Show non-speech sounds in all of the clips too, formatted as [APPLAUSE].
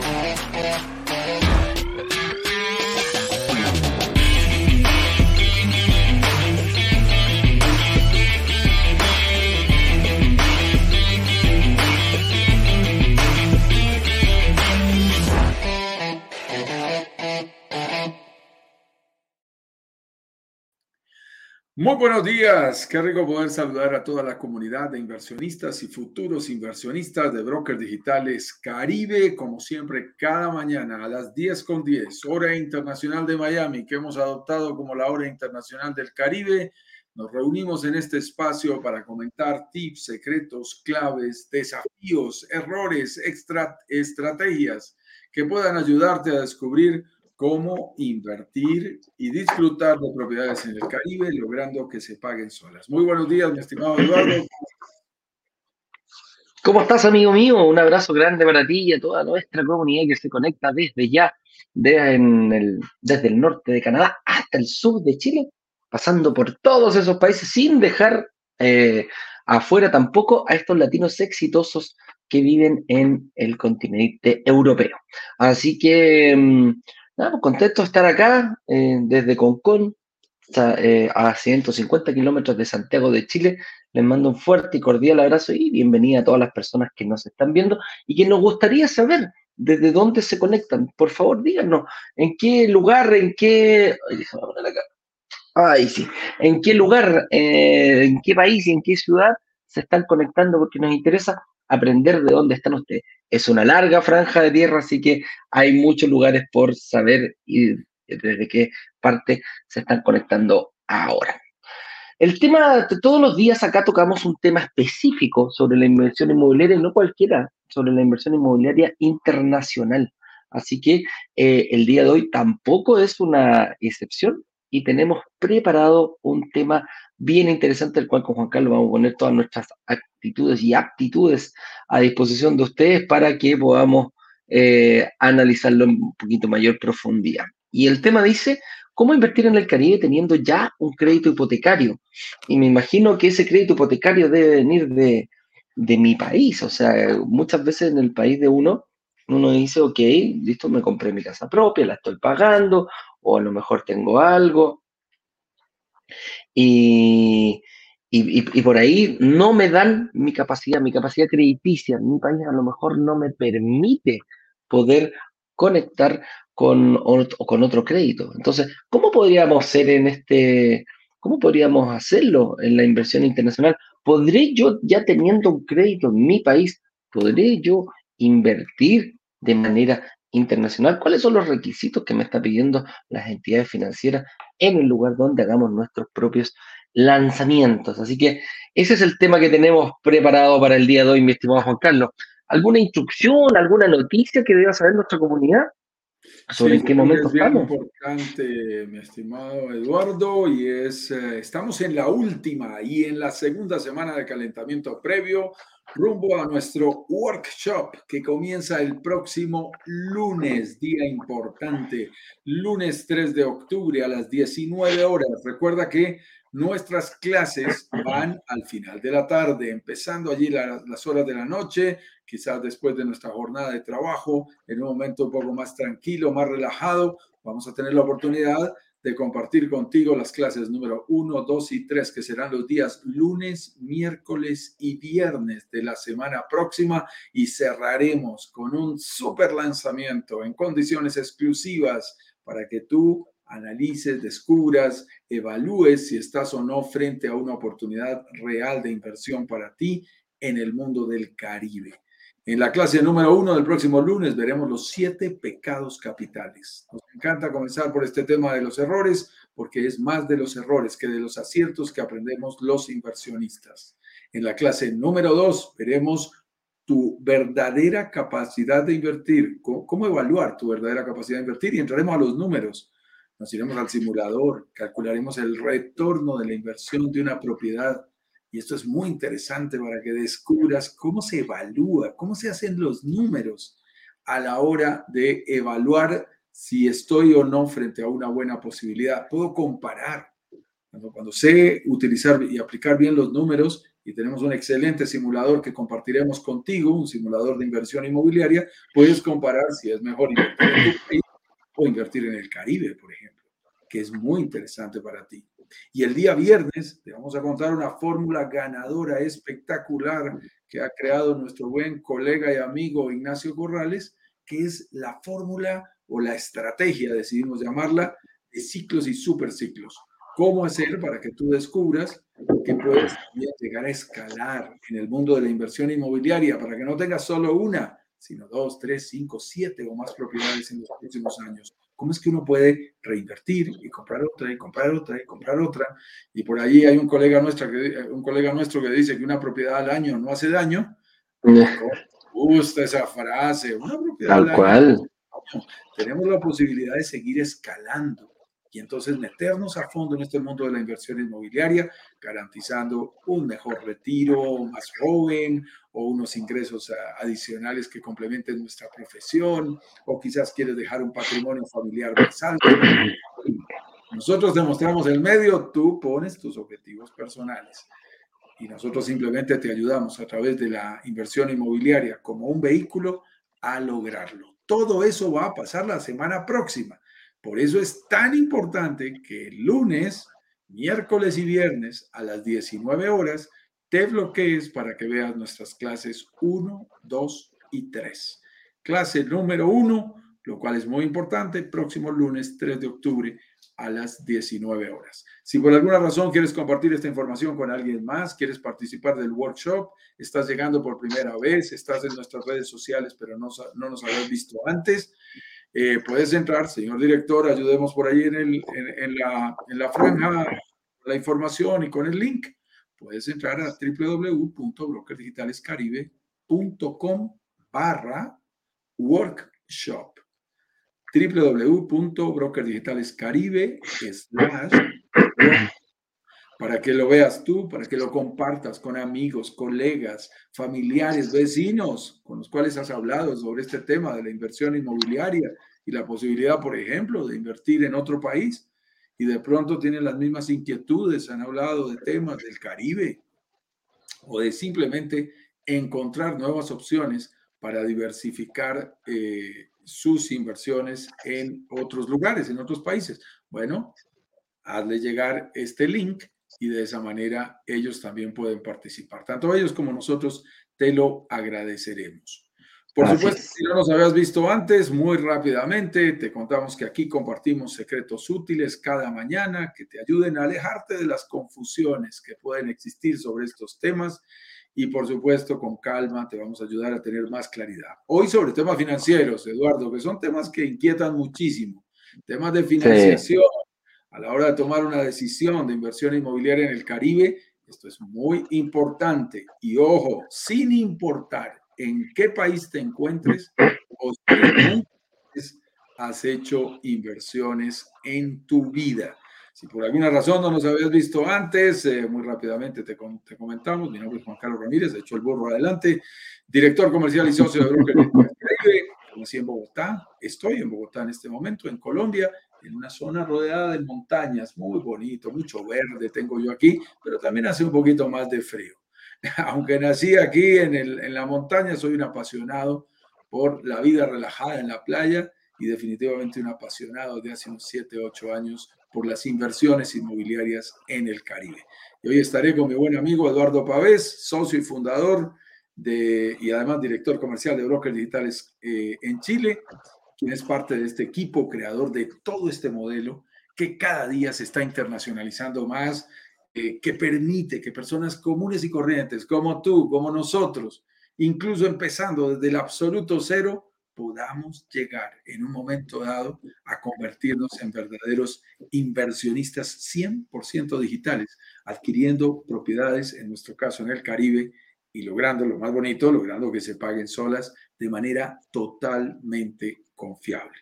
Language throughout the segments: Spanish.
Yeah. Muy buenos días, qué rico poder saludar a toda la comunidad de inversionistas y futuros inversionistas de Brokers Digitales Caribe, como siempre, cada mañana a las 10 con 10, hora internacional de Miami, que hemos adoptado como la hora internacional del Caribe. Nos reunimos en este espacio para comentar tips, secretos, claves, desafíos, errores, extra, estrategias que puedan ayudarte a descubrir cómo invertir y disfrutar de propiedades en el Caribe, logrando que se paguen solas. Muy buenos días, mi estimado Eduardo. ¿Cómo estás, amigo mío? Un abrazo grande para ti y a toda nuestra comunidad que se conecta desde ya, desde el norte de Canadá hasta el sur de Chile, pasando por todos esos países sin dejar eh, afuera tampoco a estos latinos exitosos que viven en el continente europeo. Así que mm, Nada, pues, contento de estar acá eh, desde Concón, eh, a 150 kilómetros de Santiago de Chile. Les mando un fuerte y cordial abrazo y bienvenida a todas las personas que nos están viendo y que nos gustaría saber desde dónde se conectan. Por favor, díganos en qué lugar, en qué. Ay, sí. ¿En qué lugar, eh, en qué país y en qué ciudad se están conectando? Porque nos interesa aprender de dónde están ustedes. Es una larga franja de tierra, así que hay muchos lugares por saber y desde qué parte se están conectando ahora. El tema, todos los días acá tocamos un tema específico sobre la inversión inmobiliaria, no cualquiera, sobre la inversión inmobiliaria internacional. Así que eh, el día de hoy tampoco es una excepción y tenemos preparado un tema bien interesante, el cual con Juan Carlos vamos a poner todas nuestras actitudes y aptitudes a disposición de ustedes para que podamos eh, analizarlo en un poquito mayor profundidad. Y el tema dice, ¿cómo invertir en el Caribe teniendo ya un crédito hipotecario? Y me imagino que ese crédito hipotecario debe venir de, de mi país, o sea, muchas veces en el país de uno, uno dice, ok, listo, me compré mi casa propia, la estoy pagando, o a lo mejor tengo algo, y, y, por ahí no me dan mi capacidad, mi capacidad crediticia. Mi país a lo mejor no me permite poder conectar con, con otro crédito. Entonces, ¿cómo podríamos hacer en este, cómo podríamos hacerlo en la inversión internacional? ¿Podré yo, ya teniendo un crédito en mi país, podré yo invertir de manera internacional? ¿Cuáles son los requisitos que me está pidiendo las entidades financieras en el lugar donde hagamos nuestros propios lanzamientos? Así que ese es el tema que tenemos preparado para el día de hoy, mi estimado Juan Carlos. ¿Alguna instrucción, alguna noticia que deba saber nuestra comunidad? sobre en qué momento es bien importante, mi estimado Eduardo, y es, eh, estamos en la última y en la segunda semana de calentamiento previo rumbo a nuestro workshop que comienza el próximo lunes, día importante, lunes 3 de octubre a las 19 horas. Recuerda que nuestras clases van al final de la tarde, empezando allí las horas de la noche, quizás después de nuestra jornada de trabajo, en un momento un poco más tranquilo, más relajado, vamos a tener la oportunidad de compartir contigo las clases número 1, 2 y 3, que serán los días lunes, miércoles y viernes de la semana próxima y cerraremos con un super lanzamiento en condiciones exclusivas para que tú analices, descubras, evalúes si estás o no frente a una oportunidad real de inversión para ti en el mundo del Caribe. En la clase número uno del próximo lunes veremos los siete pecados capitales. Nos encanta comenzar por este tema de los errores porque es más de los errores que de los aciertos que aprendemos los inversionistas. En la clase número dos veremos tu verdadera capacidad de invertir, cómo, evaluar tu verdadera capacidad de invertir y entraremos a los números. Nos iremos al simulador, calcularemos el retorno de la inversión de una propiedad y esto es muy interesante para que descubras cómo se evalúa, cómo se hacen los números a la hora de evaluar si estoy o no frente a una buena posibilidad. Puedo comparar. Cuando, sé utilizar y aplicar bien los números, y tenemos un excelente simulador que compartiremos contigo, un simulador de inversión inmobiliaria, puedes comparar si es mejor invertir en tu país o invertir en el Caribe, por ejemplo, que es muy interesante para ti. Y el día viernes te vamos a contar una fórmula ganadora espectacular que ha creado nuestro buen colega y amigo Ignacio Corrales, que es la fórmula o la estrategia, decidimos llamarla, de ciclos y superciclos. ¿Cómo hacer para que tú descubras que puedes llegar a escalar en el mundo de la inversión inmobiliaria para que no tengas solo una, sino dos, tres, cinco, siete o más propiedades en los próximos años? ¿Cómo es que uno puede reinvertir y comprar otra y comprar otra y comprar otra? Y por ahí hay un colega, nuestro que, un colega nuestro que dice que una propiedad al año no hace daño. Me gusta esa frase, una propiedad al cual. Tenemos la posibilidad de seguir escalando y entonces meternos a fondo en este mundo de la inversión inmobiliaria, garantizando un mejor retiro más joven o unos ingresos adicionales que complementen nuestra profesión, o quizás quieres dejar un patrimonio familiar más alto. Nosotros demostramos el medio, tú pones tus objetivos personales y nosotros simplemente te ayudamos a través de la inversión inmobiliaria como un vehículo a lograrlo. Todo eso va a pasar la semana próxima. Por eso es tan importante que el lunes, miércoles y viernes a las 19 horas te bloquees para que veas nuestras clases 1, 2 y 3. Clase número 1, lo cual es muy importante, próximo lunes 3 de octubre a las 19 horas. Si por alguna razón quieres compartir esta información con alguien más, quieres participar del workshop, estás llegando por primera vez, estás en nuestras redes sociales, pero no, no nos habías visto antes, eh, puedes entrar, señor director, ayudemos por ahí en, el, la, franja la información y con el link. Puedes entrar a www.brokerdigitalescaribe.com barra workshop www.brokerdigitalescaribe para que lo veas tú, para que lo compartas con amigos, colegas, familiares, vecinos con los cuales has hablado sobre este tema de la inversión inmobiliaria y la posibilidad, por ejemplo, de invertir en otro país y de pronto tienen las mismas inquietudes, han hablado de temas del Caribe o de simplemente encontrar nuevas opciones para diversificar eh, sus inversiones en otros lugares, en otros países. Bueno, hazle llegar este link y de esa manera ellos también pueden participar. Tanto ellos como nosotros te lo agradeceremos. Por supuesto, si no nos habías visto antes, muy rápidamente te contamos que aquí compartimos secretos útiles cada mañana que te ayuden a alejarte de las confusiones que pueden existir sobre estos temas y por supuesto con calma te vamos a ayudar a tener más claridad. Hoy sobre temas financieros, Eduardo, que son temas que inquietan muchísimo, temas de financiación, a la hora de tomar una decisión de inversión inmobiliaria en el Caribe, esto es muy importante. Y ojo, sin importar en qué país te encuentres o has hecho inversiones en tu vida. Si por alguna razón no nos habías visto antes, eh, muy rápidamente te, te, comentamos. Mi nombre es Juan Carlos Ramírez, de hecho el burro adelante, director comercial y socio de Broker Nací en Bogotá, estoy en Bogotá en este momento, en Colombia, en una zona rodeada de montañas, muy bonito, mucho verde tengo yo aquí, pero también hace un poquito más de frío. [LAUGHS] Aunque nací aquí en, el, en la montaña, soy un apasionado por la vida relajada en la playa y definitivamente un apasionado de hace unos 7, 8 años por las inversiones inmobiliarias en el Caribe. Y hoy estaré con mi buen amigo Eduardo Pavés, socio y fundador de, y además director comercial de Brokers Digitales eh, en Chile, es parte de este equipo creador de todo este modelo que cada día se está internacionalizando más, eh, que permite que personas comunes y corrientes como tú, como nosotros, incluso empezando desde el absoluto cero, podamos llegar en un momento dado a convertirnos en verdaderos inversionistas 100% digitales, adquiriendo propiedades, en nuestro caso en el Caribe, y logrando lo más bonito, logrando que se paguen solas de manera totalmente confiable.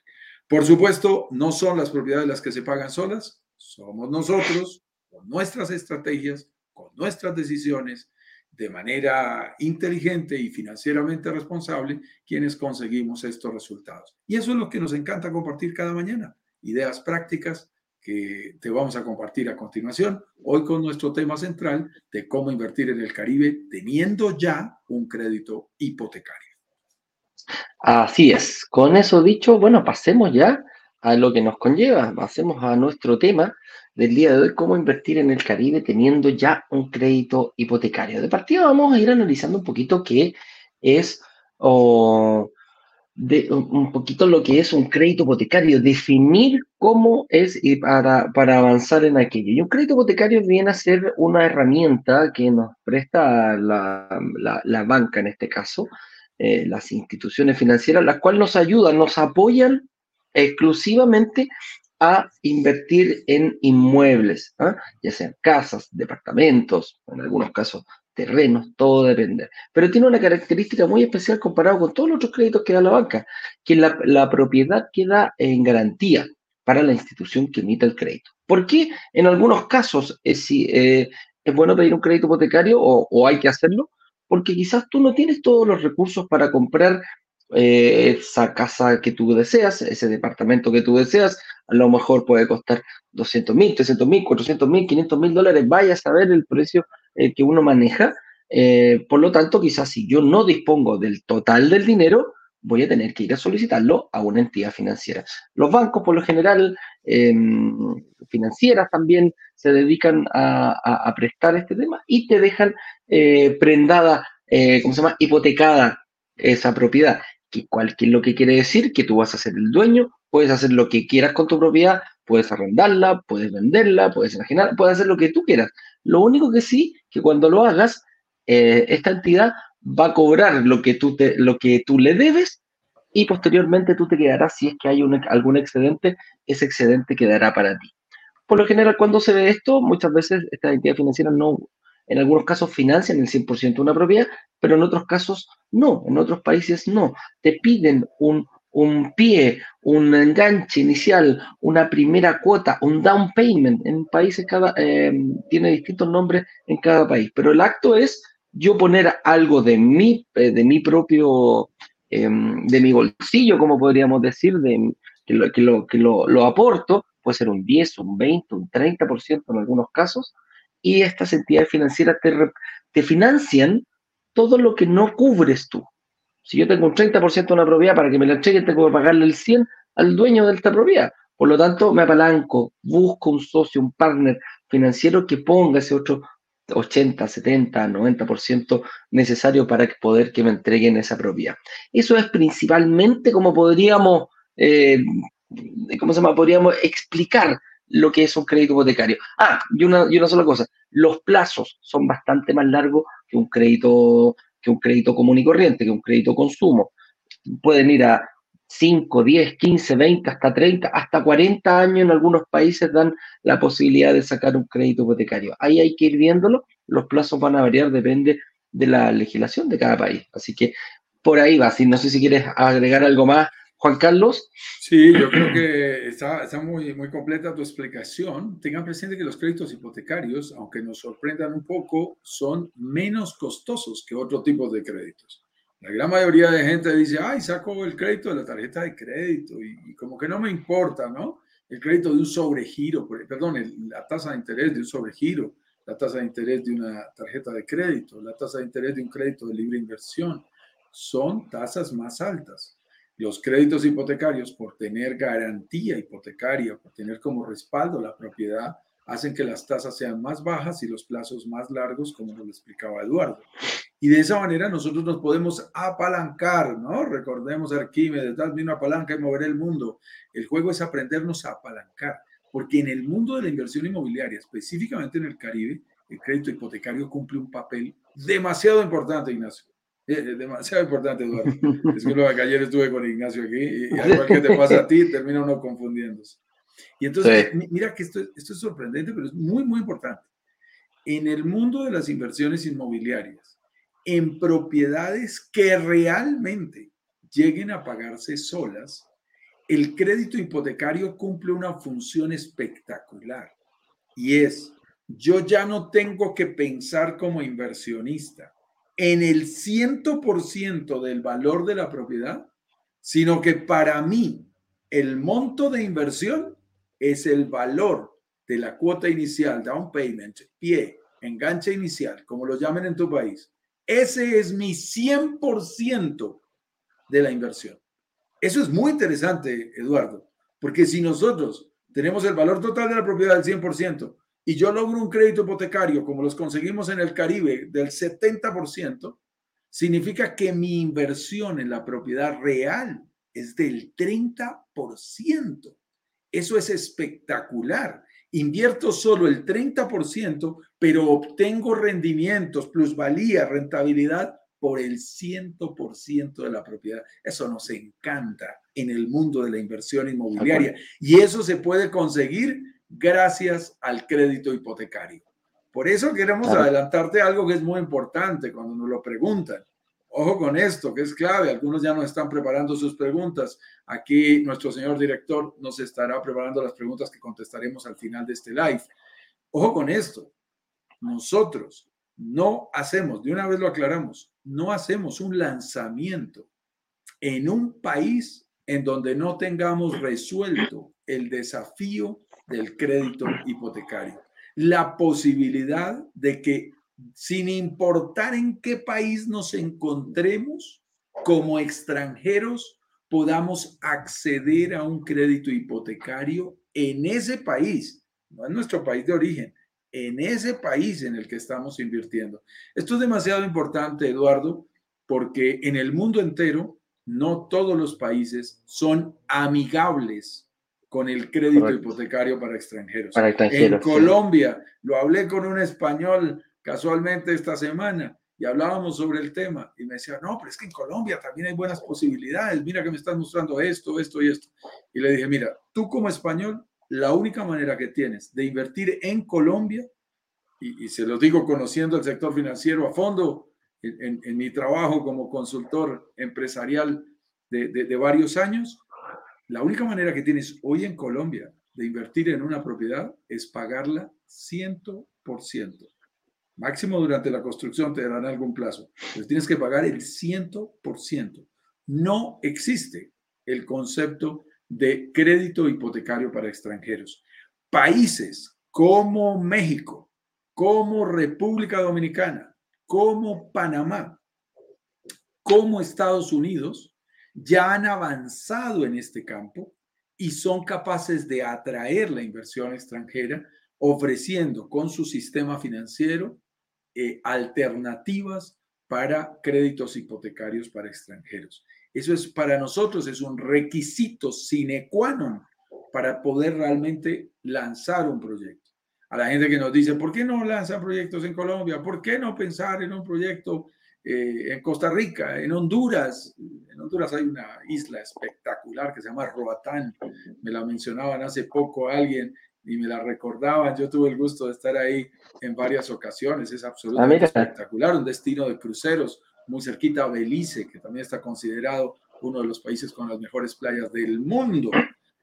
Por supuesto, no son las propiedades las que se pagan solas, somos nosotros, con nuestras estrategias, con nuestras decisiones, de manera inteligente y financieramente responsable, quienes conseguimos estos resultados. Y eso es lo que nos encanta compartir cada mañana, ideas prácticas que te vamos a compartir a continuación, hoy con nuestro tema central de cómo invertir en el Caribe teniendo ya un crédito hipotecario. Así es. Con eso dicho, bueno, pasemos ya a lo que nos conlleva, pasemos a nuestro tema del día de hoy, cómo invertir en el Caribe teniendo ya un crédito hipotecario. De partida vamos a ir analizando un poquito qué es o un poquito lo que es un crédito hipotecario, definir cómo es y para, para avanzar en aquello. Y un crédito hipotecario viene a ser una herramienta que nos presta la, la, banca en este caso, eh, las instituciones financieras, las cuales nos ayudan, nos apoyan exclusivamente a invertir en inmuebles, ¿ah? ya sean casas, departamentos, en algunos casos terrenos, todo depende. Pero tiene una característica muy especial comparado con todos los otros créditos que da la banca, que la, propiedad queda en garantía para la institución que emite el crédito. ¿Por qué en algunos casos es, eh, es bueno pedir un crédito hipotecario o hay que hacerlo? Porque quizás tú no tienes todos los recursos para comprar eh, esa casa que tú deseas, ese departamento que tú deseas, a lo mejor puede costar 200 mil, 300 mil, 400 mil, 500 mil dólares, vaya a saber el precio eh, que uno maneja. Eh, por lo tanto, quizás si yo no dispongo del total del dinero, voy a tener que ir a solicitarlo a una entidad financiera. Los bancos, por lo general, em, financieras también se dedican a, prestar este tema y te dejan prendada, ¿cómo se llama?, hipotecada esa propiedad que, cuál, es lo que quiere decir que tú vas a ser el dueño, puedes hacer lo que quieras con tu propiedad, puedes arrendarla, puedes venderla, puedes imaginar, puedes hacer lo que tú quieras. Lo único que sí, que cuando lo hagas, eh, esta entidad va a cobrar lo que, tú te, lo que tú le debes y posteriormente tú te quedarás, si es que hay algún excedente, ese excedente quedará para ti. Por lo general, cuando se ve esto, muchas veces estas entidades financieras no, en algunos casos financian el 100% de una propiedad, pero en otros casos no, en otros países no. Te piden un, un pie, un enganche inicial, una primera cuota, un down payment. En países cada, em, tiene distintos nombres en cada país, pero el acto es yo poner algo de mi, eh, de mi propio, em, de mi bolsillo, como podríamos decir, de, que, lo, que, lo, lo, aporto, puede ser un 10, un 20, un 30% en algunos casos, y estas entidades financieras te, te financian todo lo que no cubres tú. Si yo tengo un 30% de una propiedad para que me la entregue, tengo que pagarle el 100 al dueño de esta propiedad. Por lo tanto, me apalanco, busco un socio, un partner financiero que ponga ese otro 80, 70, 90% necesario para poder que me entreguen esa propiedad. Eso es principalmente como podríamos, eh, ¿cómo se llama? Podríamos explicar lo que es un crédito hipotecario. Ah, y una, y una sola cosa, los plazos son bastante más largos que un crédito, que un crédito común y corriente, que un crédito consumo. Pueden ir a 5, 10, 15, 20, hasta 30, hasta 40 años en algunos países dan la posibilidad de sacar un crédito hipotecario. Ahí hay que ir viéndolo, los plazos van a variar, depende de la legislación de cada país. Así que por ahí va. Si no sé si quieres agregar algo más Juan Carlos. Sí, yo creo que está, muy completa tu explicación. Tengan presente que los créditos hipotecarios, aunque nos sorprendan un poco, son menos costosos que otro tipo de créditos. La gran mayoría de gente dice, ay, saco el crédito de la tarjeta de crédito y, como que no me importa, ¿no? El crédito de un sobregiro, perdón, la tasa de interés de un sobregiro, la tasa de interés de una tarjeta de crédito, la tasa de interés de un crédito de libre inversión, son tasas más altas. Los créditos hipotecarios, por tener garantía hipotecaria, por tener como respaldo la propiedad, hacen que las tasas sean más bajas y los plazos más largos, como nos lo explicaba Eduardo. Y de esa manera nosotros nos podemos apalancar, ¿no? Recordemos Arquímedes, dame una palanca y moveré el mundo. El juego es aprendernos a apalancar, porque en el mundo de la inversión inmobiliaria, específicamente en el Caribe, el crédito hipotecario cumple un papel demasiado importante, Ignacio. Es demasiado importante, Eduardo. [LAUGHS] Es que, que ayer estuve con Ignacio aquí y, al igual que te pasa a ti, termina uno confundiéndose. Y entonces, mira que esto, esto es sorprendente, pero es muy, muy importante. En el mundo de las inversiones inmobiliarias, en propiedades que realmente lleguen a pagarse solas, el crédito hipotecario cumple una función espectacular. Y es, yo ya no tengo que pensar como inversionista en el 100% del valor de la propiedad, sino que para mí el monto de inversión es el valor de la cuota inicial, down payment, pie, enganche inicial, como lo llamen en tu país. Ese es mi 100% de la inversión. Eso es muy interesante, Eduardo, porque si nosotros tenemos el valor total de la propiedad del 100% y yo logro un crédito hipotecario como los conseguimos en el Caribe del 70%, significa que mi inversión en la propiedad real es del 30%. Eso es espectacular. Invierto solo el 30%, pero obtengo rendimientos, plusvalía, rentabilidad por el 100% de la propiedad. Eso nos encanta en el mundo de la inversión inmobiliaria y eso se puede conseguir gracias al crédito hipotecario. Por eso queremos adelantarte algo que es muy importante cuando nos lo preguntan. Ojo con esto, que es clave. Algunos ya nos están preparando sus preguntas. Aquí nuestro señor director nos estará preparando las preguntas que contestaremos al final de este live. Ojo con esto. Nosotros no hacemos, de una vez lo aclaramos, no hacemos un lanzamiento en un país en donde no tengamos resuelto el desafío del crédito hipotecario. La posibilidad de que sin importar en qué país nos encontremos como extranjeros, podamos acceder a un crédito hipotecario en ese país, no en nuestro país de origen, en ese país en el que estamos invirtiendo. Esto es demasiado importante, Eduardo, porque en el mundo entero no todos los países son amigables con el crédito hipotecario para extranjeros. en Colombia, lo hablé con un español casualmente esta semana y hablábamos sobre el tema y me decía, no, pero es que en Colombia también hay buenas posibilidades, mira que me estás mostrando esto, esto y esto. Y le dije, mira, tú como español, la única manera que tienes de invertir en Colombia, y, se lo digo conociendo el sector financiero a fondo, en, mi trabajo como consultor empresarial de, de varios años, la única manera que tienes hoy en Colombia de invertir en una propiedad es pagarla 100%. Máximo durante la construcción te darán algún plazo, pero tienes que pagar el 100%. No existe el concepto de crédito hipotecario para extranjeros. Países como México, como República Dominicana, como Panamá, como Estados Unidos, ya han avanzado en este campo y son capaces de atraer la inversión extranjera ofreciendo con su sistema financiero eh, alternativas para créditos hipotecarios para extranjeros. Eso es para nosotros, es un requisito sine qua non para poder realmente lanzar un proyecto. A la gente que nos dice, ¿por qué no lanzan proyectos en Colombia? ¿Por qué no pensar en un proyecto eh, en Costa Rica, en Honduras? En Honduras hay una isla espectacular que se llama Roatán. Me la mencionaban hace poco alguien y me la recordaban. Yo tuve el gusto de estar ahí en varias ocasiones. Es absolutamente ah, espectacular. Un destino de cruceros muy cerquita a Belice, que también está considerado uno de los países con las mejores playas del mundo,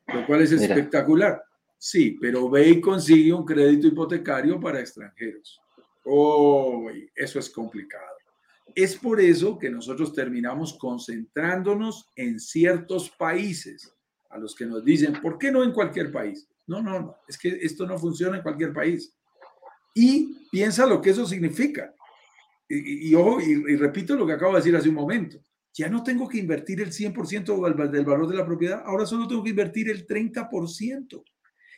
lo cual es espectacular. Sí, pero ve y consigue un crédito hipotecario para extranjeros. Oh, eso es complicado. Es por eso que nosotros terminamos concentrándonos en ciertos países a los que nos dicen, ¿por qué no en cualquier país? No, no, no, es que esto no funciona en cualquier país. Y piensa lo que eso significa. Y, ojo, y, repito lo que acabo de decir hace un momento. Ya no tengo que invertir el 100% del, valor de la propiedad, ahora solo tengo que invertir el 30%.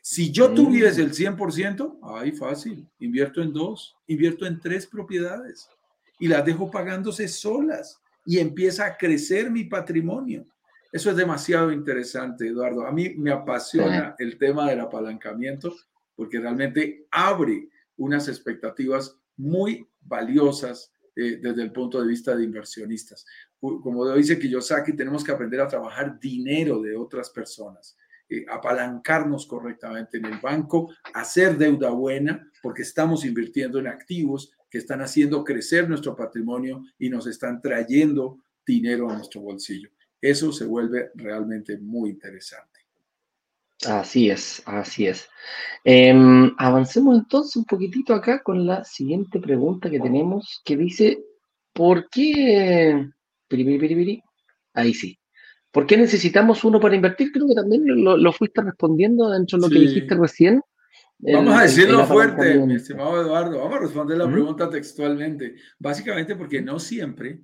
Si yo mm. tuviese el 100%, ay, fácil, invierto en dos, invierto en tres propiedades y las dejo pagándose solas y empieza a crecer mi patrimonio. Eso es demasiado interesante, Eduardo. A mí me apasiona el tema del apalancamiento porque realmente abre unas expectativas muy valiosas eh, desde el punto de vista de inversionistas. Como dice Kiyosaki, tenemos que aprender a trabajar dinero de otras personas, eh, apalancarnos correctamente en el banco, hacer deuda buena, porque estamos invirtiendo en activos que están haciendo crecer nuestro patrimonio y nos están trayendo dinero a nuestro bolsillo eso se vuelve realmente muy interesante. Así es, así es. Em, avancemos entonces un poquitito acá con la siguiente pregunta que tenemos, que dice, ¿por qué... Ahí sí. ¿Por qué necesitamos uno para invertir? Creo que también lo, fuiste respondiendo dentro de lo que dijiste recién. Vamos a decirlo fuerte, mi estimado Eduardo. Vamos a responder la pregunta textualmente. Básicamente porque no siempre,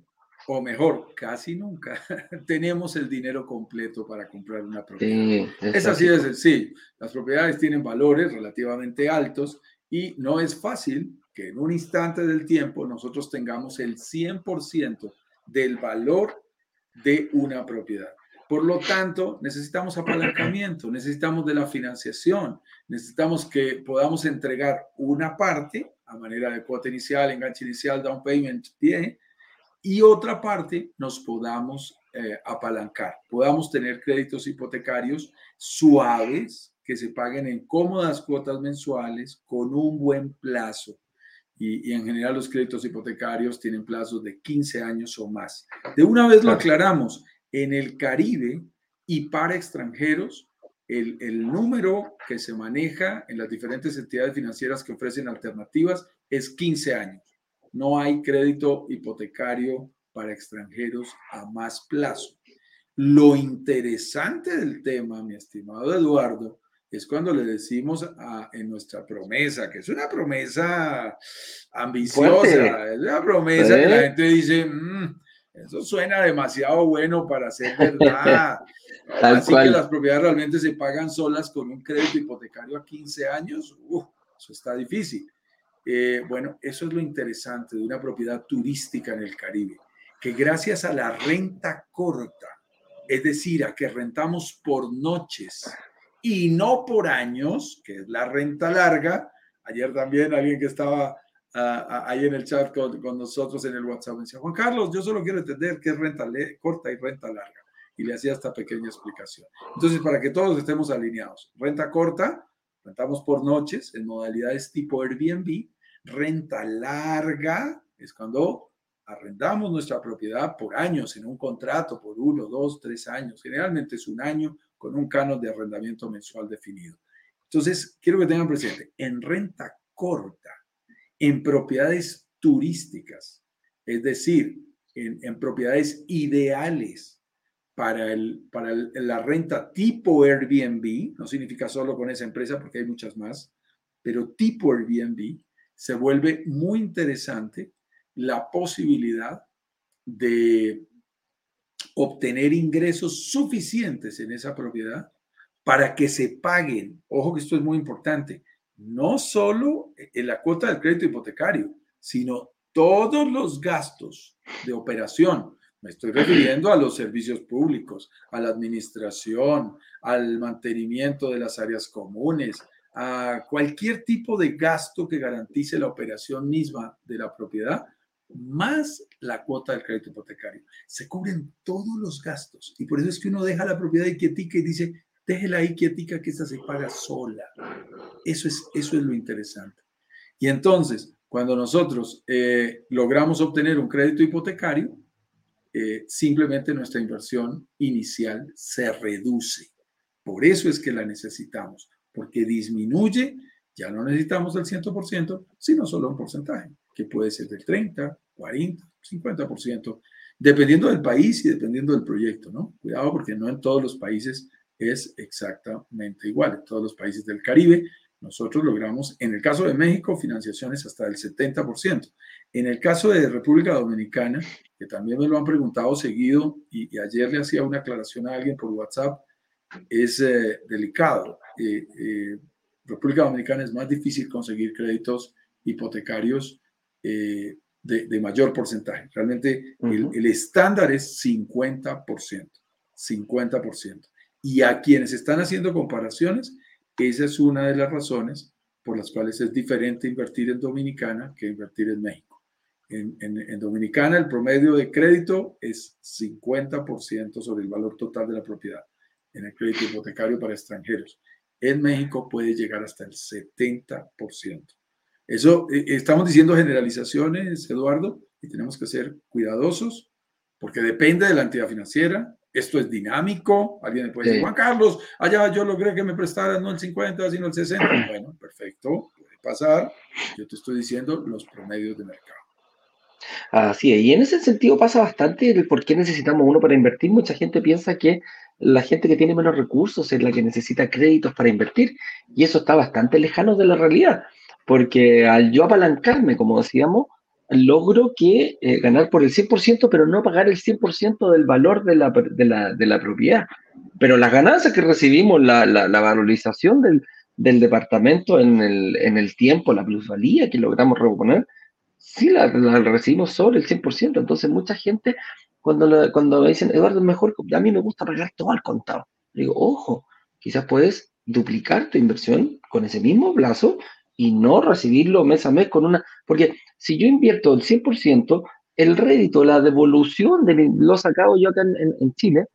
o mejor, casi nunca, [LAUGHS] tenemos el dinero completo para comprar una propiedad. es así de sí. Las propiedades tienen valores relativamente altos y no es fácil que en un instante del tiempo nosotros tengamos el 100% del valor de una propiedad. Por lo tanto, necesitamos apalancamiento, necesitamos de la financiación, necesitamos que podamos entregar una parte a manera de cuota inicial, enganche inicial, down payment, pie, y otra parte nos podamos eh, apalancar, podamos tener créditos hipotecarios suaves que se paguen en cómodas cuotas mensuales con un buen plazo. Y, y, en general los créditos hipotecarios tienen plazos de 15 años o más. De una vez lo aclaramos, en el Caribe y para extranjeros, el, el, número que se maneja en las diferentes entidades financieras que ofrecen alternativas es 15 años. No hay crédito hipotecario para extranjeros a más plazo. Lo interesante del tema, mi estimado Eduardo, es cuando le decimos a, en nuestra promesa, que es una promesa ambiciosa, es una promesa que la gente dice, mm, eso suena demasiado bueno para ser verdad. [LAUGHS] Así que las propiedades realmente se pagan solas con un crédito hipotecario a 15 años. eso está difícil. Eh, bueno, eso es lo interesante de una propiedad turística en el Caribe, que gracias a la renta corta, es decir, a que rentamos por noches y no por años, que es la renta larga. Ayer también alguien que estaba ahí en el chat con, con, nosotros en el WhatsApp. Me decía, Juan Carlos, yo solo quiero entender qué es renta corta y renta larga. Y le hacía esta pequeña explicación. Entonces, para que todos estemos alineados, renta corta, rentamos por noches en modalidades tipo Airbnb. Renta larga es cuando arrendamos nuestra propiedad por años en un contrato, por uno, dos, tres años. Generalmente es un año con un canon de arrendamiento mensual definido. Entonces, quiero que tengan presente, en renta corta, en propiedades turísticas, es decir, en, propiedades ideales para, el, para la renta tipo Airbnb, no significa solo con esa empresa porque hay muchas más, pero tipo Airbnb, se vuelve muy interesante la posibilidad de obtener ingresos suficientes en esa propiedad para que se paguen, ojo que esto es muy importante, no solo en la cuota del crédito hipotecario, sino todos los gastos de operación. Me estoy refiriendo a los servicios públicos, a la administración, al mantenimiento de las áreas comunes, a cualquier tipo de gasto que garantice la operación misma de la propiedad, más la cuota del crédito hipotecario. Se cubren todos los gastos y por eso es que uno deja la propiedad quietica y dice, déjela ahí quietica que esta se paga sola. Eso es, eso es lo interesante. Y entonces, cuando nosotros eh, logramos obtener un crédito hipotecario, eh, simplemente nuestra inversión inicial se reduce. Por eso es que la necesitamos, porque disminuye, ya no necesitamos el 100%, sino solo un porcentaje, que puede ser del 30, 40, 50%, dependiendo del país y dependiendo del proyecto, ¿no? Cuidado porque no en todos los países es exactamente igual. En todos los países del Caribe, nosotros logramos, en el caso de México, financiaciones hasta del 70%. En el caso de República Dominicana, que también me lo han preguntado seguido y, ayer le hacía una aclaración a alguien por WhatsApp, es eh, delicado. Eh, eh, República Dominicana es más difícil conseguir créditos hipotecarios de, mayor porcentaje. Realmente el, el estándar es 50%. 50%. Y a quienes están haciendo comparaciones, esa es una de las razones por las cuales es diferente invertir en Dominicana que invertir en México. En, en, Dominicana el promedio de crédito es 50% sobre el valor total de la propiedad en el crédito hipotecario para extranjeros. En México puede llegar hasta el 70%. Eso, eh, estamos diciendo generalizaciones, Eduardo, y tenemos que ser cuidadosos porque depende de la entidad financiera, esto es dinámico. Alguien puede decir, Juan Carlos, allá yo logré que me prestaran no el 50, sino el 60. Bueno, perfecto, puede pasar. Yo te estoy diciendo los promedios de mercado. Así es, y en ese sentido pasa bastante el por qué necesitamos uno para invertir. Mucha gente piensa que la gente que tiene menos recursos es la que necesita créditos para invertir, y eso está bastante lejano de la realidad, porque al yo apalancarme, como decíamos, logro que eh, ganar por el 100%, pero no pagar el 100% del valor de la, de, la, de la, propiedad. Pero las ganancias que recibimos, la, la, valorización del, del, departamento en el, en el tiempo, la plusvalía que logramos reponer, sí la, recibimos sobre el 100%. Entonces, mucha gente, cuando, cuando me dicen, Eduardo, mejor, a mí me gusta pagar todo al contado. Digo, ojo, quizás puedes duplicar tu inversión con ese mismo plazo y no recibirlo mes a mes con una, porque si yo invierto el 100%, el rédito, la devolución, de lo sacado yo acá en, Chile,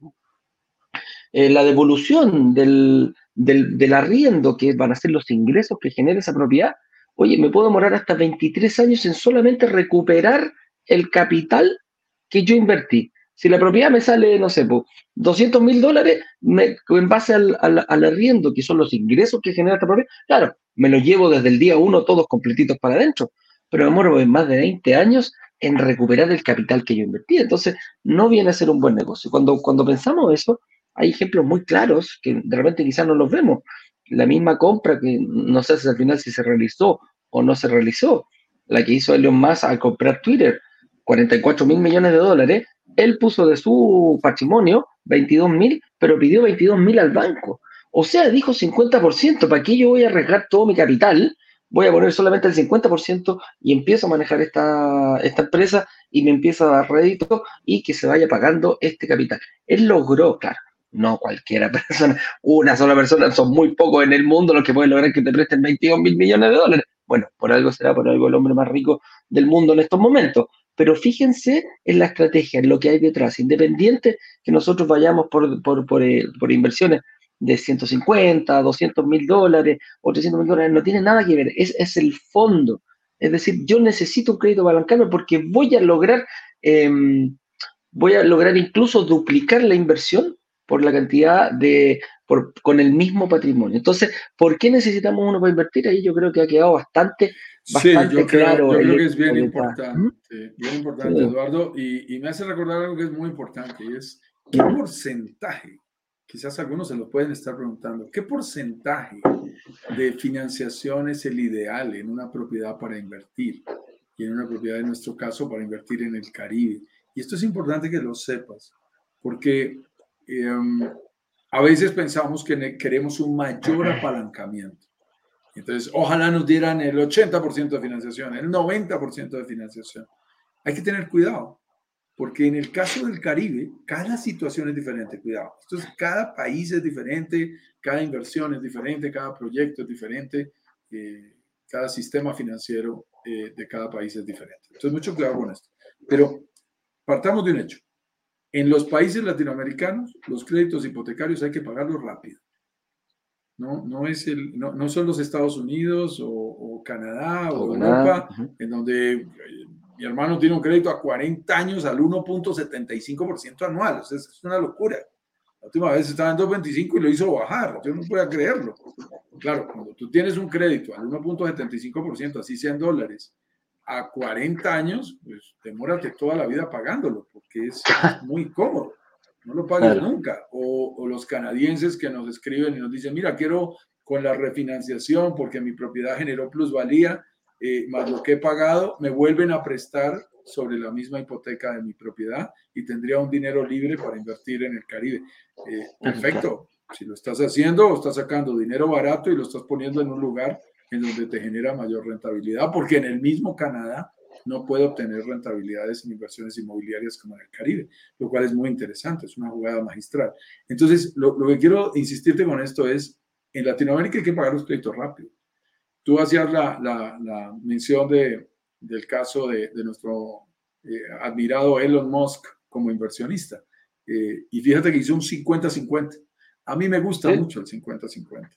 eh, la devolución del, del, arriendo, que van a ser los ingresos que genera esa propiedad, oye, me puedo demorar hasta 23 años en solamente recuperar el capital que yo invertí. Si la propiedad me sale, no sé, 200 mil dólares, en base al, al, al, arriendo, que son los ingresos que genera esta propiedad, claro, me lo llevo desde el día uno todos completitos para adentro pero me muero en más de 20 años en recuperar el capital que yo invertí. Entonces, no viene a ser un buen negocio. Cuando, cuando pensamos eso, hay ejemplos muy claros que de repente quizás no los vemos. La misma compra que no sé si al final si se realizó o no se realizó, la que hizo Elon Musk al comprar Twitter, 44 mil millones de dólares, él puso de su patrimonio 22 mil, pero pidió 22 mil al banco. O sea, dijo 50%, ¿para qué yo voy a arriesgar todo mi capital voy a poner solamente el 50% y empiezo a manejar esta, esta empresa y me empieza a dar rédito y que se vaya pagando este capital. Él logró, claro, no cualquiera [LAUGHS] persona, una sola persona, son muy pocos en el mundo los que pueden lograr que te presten 22 mil millones de dólares. Bueno, por algo será, por algo el hombre más rico del mundo en estos momentos. Pero fíjense en la estrategia, en lo que hay detrás, independiente que nosotros vayamos por, por, por, eh, inversiones de 150, 200 mil dólares o 300 mil dólares, no tiene nada que ver, es, es el fondo. Es decir, yo necesito un crédito balancario porque voy a lograr, em, voy a lograr incluso duplicar la inversión por la cantidad de, por, con el mismo patrimonio. Entonces, ¿por qué necesitamos uno para invertir? Ahí yo creo que ha quedado bastante, bastante sí, yo claro. Creo, yo creo que es bien importante, bien importante, Eduardo, y, y, me hace recordar algo que es muy importante, y es qué porcentaje quizás algunos se lo pueden estar preguntando, ¿qué porcentaje de financiación es el ideal en una propiedad para invertir? Y en una propiedad, en nuestro caso, para invertir en el Caribe. Y esto es importante que lo sepas, porque em, a veces pensamos que queremos un mayor apalancamiento. Entonces, ojalá nos dieran el 80% de financiación, el 90% de financiación. Hay que tener cuidado, porque en el caso del Caribe, cada situación es diferente, cuidado. Entonces, cada país es diferente, cada inversión es diferente, cada proyecto es diferente, eh, cada sistema financiero eh, de cada país es diferente. Entonces, mucho cuidado con esto. Pero partamos de un hecho. En los países latinoamericanos, los créditos hipotecarios hay que pagarlos rápido. No, no, es el, no, no son los Estados Unidos o, Canadá o, Europa, en donde mi hermano tiene un crédito a 40 años al 1.75% anual. es una locura. La última vez estaba en 2.25 y lo hizo bajar. Yo no puedo creerlo. Claro, cuando tú tienes un crédito al 1.75%, así sean dólares, a 40 años, pues demórate toda la vida pagándolo, porque es [LAUGHS] muy cómodo. No lo pagues nunca. O, o, los canadienses que nos escriben y nos dicen, mira, quiero con la refinanciación porque mi propiedad generó plusvalía eh, más lo que he pagado, me vuelven a prestar sobre la misma hipoteca de mi propiedad y tendría un dinero libre para invertir en el Caribe. Eh, perfecto. Si lo estás haciendo, estás sacando dinero barato y lo estás poniendo en un lugar en donde te genera mayor rentabilidad, porque en el mismo Canadá no puede obtener rentabilidades en inversiones inmobiliarias como en el Caribe, lo cual es muy interesante, es una jugada magistral. Entonces, lo, lo que quiero insistirte con esto es, en Latinoamérica hay que pagar los créditos rápido. Tú hacías la, la, mención de, del caso de, nuestro eh, admirado Elon Musk como inversionista. Eh, y fíjate que hizo un 50-50. A mí me gusta mucho el 50-50.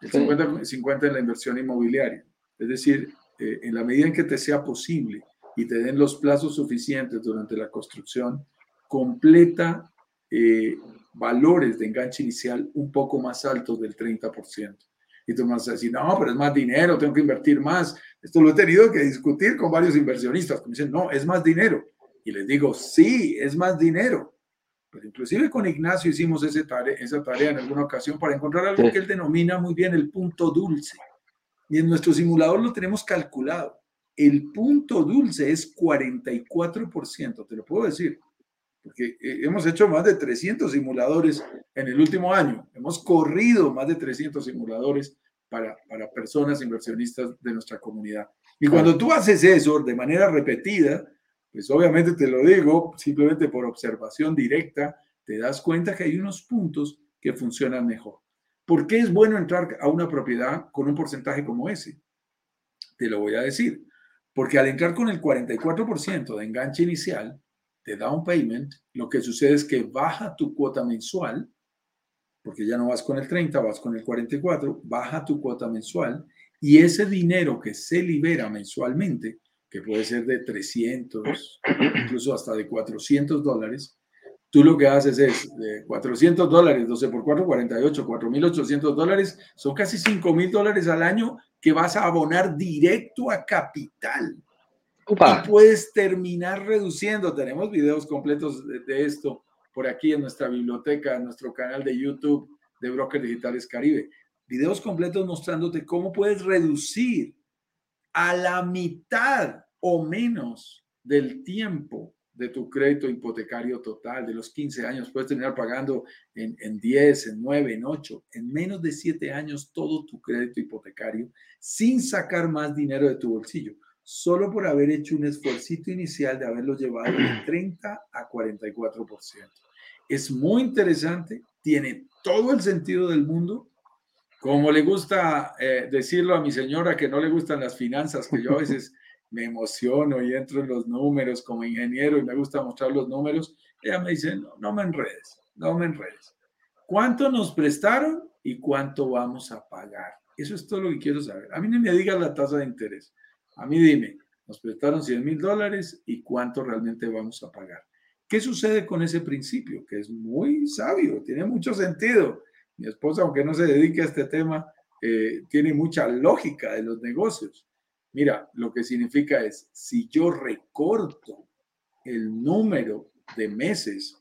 El 50-50 en la inversión inmobiliaria. Es decir, eh, en la medida en que te sea posible y te den los plazos suficientes durante la construcción, completa valores de enganche inicial un poco más altos del 30%. Y tú me vas a decir, no, pero es más dinero, tengo que invertir más. Esto lo he tenido que discutir con varios inversionistas que me dicen, no, es más dinero. Y les digo, sí, es más dinero. Pero inclusive con Ignacio hicimos esa tarea, esa tarea en alguna ocasión para encontrar algo que él denomina muy bien el punto dulce. Y en nuestro simulador lo tenemos calculado. El punto dulce es 44%, te lo puedo decir, porque eh, hemos hecho más de 300 simuladores en el último año. Hemos corrido más de 300 simuladores para, para personas inversionistas de nuestra comunidad. Y cuando tú haces eso de manera repetida, pues obviamente te lo digo, simplemente por observación directa, te das cuenta que hay unos puntos que funcionan mejor. ¿Por qué es bueno entrar a una propiedad con un porcentaje como ese? Te lo voy a decir. Porque al entrar con el 44% de enganche inicial, de down payment, lo que sucede es que baja tu cuota mensual porque ya no vas con el 30, vas con el 44, baja tu cuota mensual y ese dinero que se libera mensualmente, que puede ser de 300, incluso hasta de 400 dólares, tú lo que haces es de 400 dólares, 12 por 4, 48, 4.800 dólares, son casi 5.000 dólares al año que vas a abonar directo a capital. Y puedes terminar reduciendo. Tenemos videos completos de esto por aquí en nuestra biblioteca, en nuestro canal de YouTube de Brokers Digitales Caribe. Videos completos mostrándote cómo puedes reducir a la mitad o menos del tiempo de tu crédito hipotecario total, de los 15 años, puedes terminar pagando en, en 10, en 9, en 8, en menos de 7 años todo tu crédito hipotecario sin sacar más dinero de tu bolsillo solo por haber hecho un esfuerzo inicial de haberlo llevado de 30 [CLEARS THROAT] a 44%. Es muy interesante, tiene todo el sentido del mundo. Como le gusta eh, decirlo a mi señora que no le gustan las finanzas, que yo a veces [LAUGHS] me emociono y entro en los números como ingeniero y me gusta mostrar los números, ella me dice, no, no me enredes, no me enredes. ¿Cuánto nos prestaron y cuánto vamos a pagar? Eso es todo lo que quiero saber. A mí no me digas la tasa de interés. A mí dime, nos prestaron 100 mil dólares y cuánto realmente vamos a pagar. ¿Qué sucede con ese principio? Que es muy sabio, tiene mucho sentido. Mi esposa, aunque no se dedique a este tema, eh, tiene mucha lógica de los negocios. Mira, lo que significa es, si yo recorto el número de meses,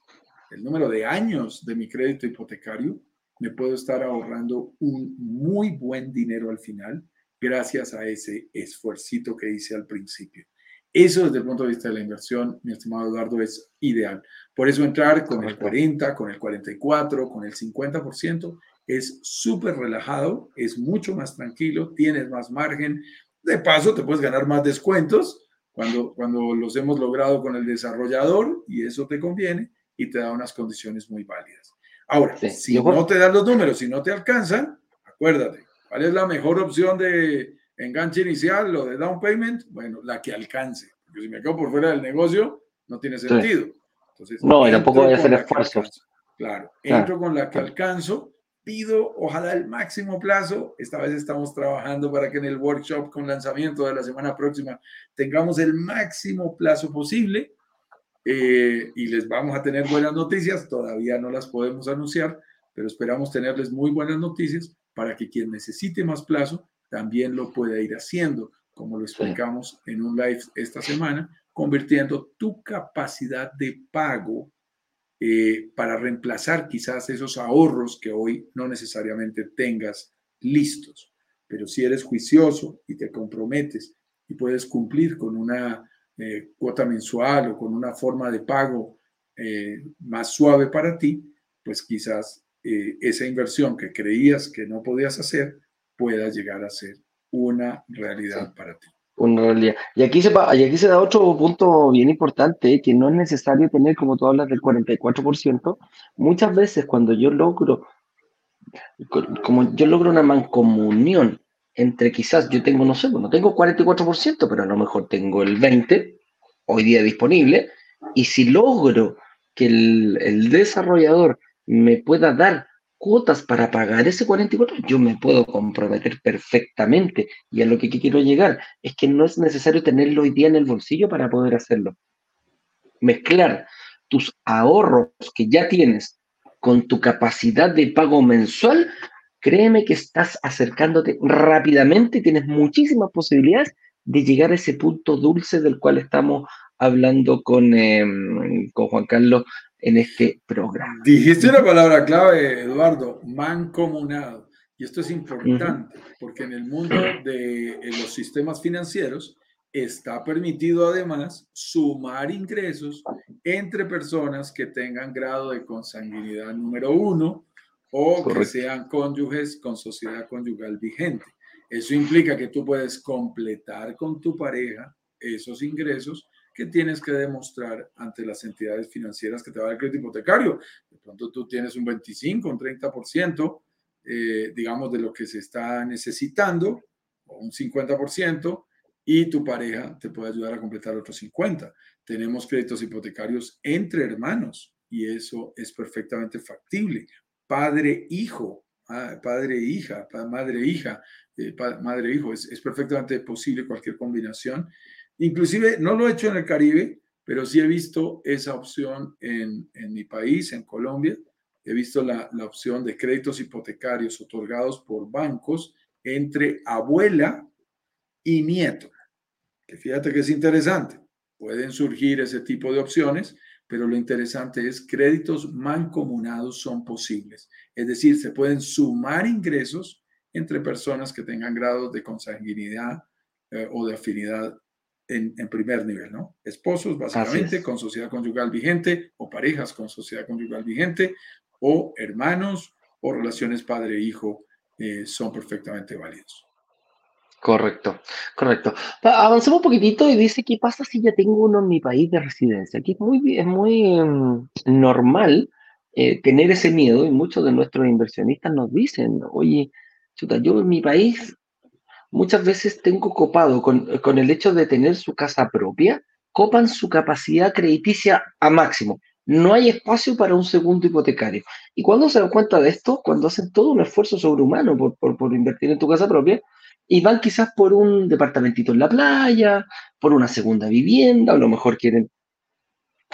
el número de años de mi crédito hipotecario, me puedo estar ahorrando un muy buen dinero al final gracias a ese esfuercito que hice al principio. Eso desde el punto de vista de la inversión, mi estimado Eduardo, es ideal. Por eso entrar con el 40, con el 44, con el 50% es súper relajado, es mucho más tranquilo, tienes más margen. De paso, te puedes ganar más descuentos cuando, cuando los hemos logrado con el desarrollador y eso te conviene y te da unas condiciones muy válidas. Ahora, si no te dan los números, si no te alcanzan, acuérdate, ¿Cuál es la mejor opción de enganche inicial o de down payment? Bueno, la que alcance. Porque si me quedo por fuera del negocio, no tiene sentido. Entonces, no, y tampoco voy a hacer esfuerzos. Claro, entro con la que alcanzo, pido ojalá el máximo plazo. Esta vez estamos trabajando para que en el workshop con lanzamiento de la semana próxima tengamos el máximo plazo posible eh, y les vamos a tener buenas noticias. Todavía no las podemos anunciar, pero esperamos tenerles muy buenas noticias para que quien necesite más plazo también lo pueda ir haciendo, como lo explicamos en un live esta semana, convirtiendo tu capacidad de pago eh, para reemplazar quizás esos ahorros que hoy no necesariamente tengas listos. Pero si eres juicioso y te comprometes y puedes cumplir con una eh, cuota mensual o con una forma de pago eh, más suave para ti, pues quizás esa inversión que creías que no podías hacer pueda llegar a ser una realidad para ti. Una realidad. Y aquí, se y aquí se da otro punto bien importante, que no es necesario tener, como tú hablas, del 44%. Muchas veces cuando yo logro, como yo logro una mancomunión entre quizás yo tengo, no sé, no tengo 44%, pero a lo mejor tengo el 20% hoy día disponible, y si logro que el desarrollador me pueda dar cuotas para pagar ese 44, yo me puedo comprometer perfectamente. Y a lo que quiero llegar es que no es necesario tenerlo hoy día en el bolsillo para poder hacerlo. Mezclar tus ahorros que ya tienes con tu capacidad de pago mensual, créeme que estás acercándote rápidamente, tienes muchísimas posibilidades de llegar a ese punto dulce del cual estamos hablando con, em, con Juan Carlos en este programa. Dijiste una palabra clave, Eduardo, mancomunado. Y esto es importante porque en el mundo de los sistemas financieros está permitido además sumar ingresos entre personas que tengan grado de consanguinidad número uno o que sean cónyuges con sociedad conyugal vigente. Eso implica que tú puedes completar con tu pareja esos ingresos que tienes que demostrar ante las entidades financieras que te va a dar crédito hipotecario. De pronto tú tienes un 25, un 30%, eh, digamos, de lo que se está necesitando, o un 50%, y tu pareja te puede ayudar a completar otros 50. Tenemos créditos hipotecarios entre hermanos y eso es perfectamente factible. Padre-hijo, ah, padre-hija, madre-hija, eh, madre-hijo, es, es perfectamente posible cualquier combinación Inclusive no lo he hecho en el Caribe, pero sí he visto esa opción en, mi país, en Colombia. He visto la, opción de créditos hipotecarios otorgados por bancos entre abuela y nieto. Que fíjate que es interesante. Pueden surgir ese tipo de opciones, pero lo interesante es créditos mancomunados son posibles. Es decir, se pueden sumar ingresos entre personas que tengan grados de consanguinidad eh, o de afinidad en, primer nivel, ¿no? Esposos, básicamente, con sociedad conyugal vigente, o parejas con sociedad conyugal vigente, o hermanos, o relaciones padre-hijo, eh, son perfectamente válidos. Correcto, correcto. Avancemos un poquitito y dice, ¿qué pasa si ya tengo uno en mi país de residencia? Aquí es muy, es muy em, normal eh, tener ese miedo y muchos de nuestros inversionistas nos dicen, oye, chuta, yo en mi país muchas veces tengo copado con, el hecho de tener su casa propia, copan su capacidad crediticia a máximo. No hay espacio para un segundo hipotecario. Y cuando se dan cuenta de esto, cuando hacen todo un esfuerzo sobrehumano por, por, invertir en tu casa propia, y van quizás por un departamentito en la playa, por una segunda vivienda, a lo mejor quieren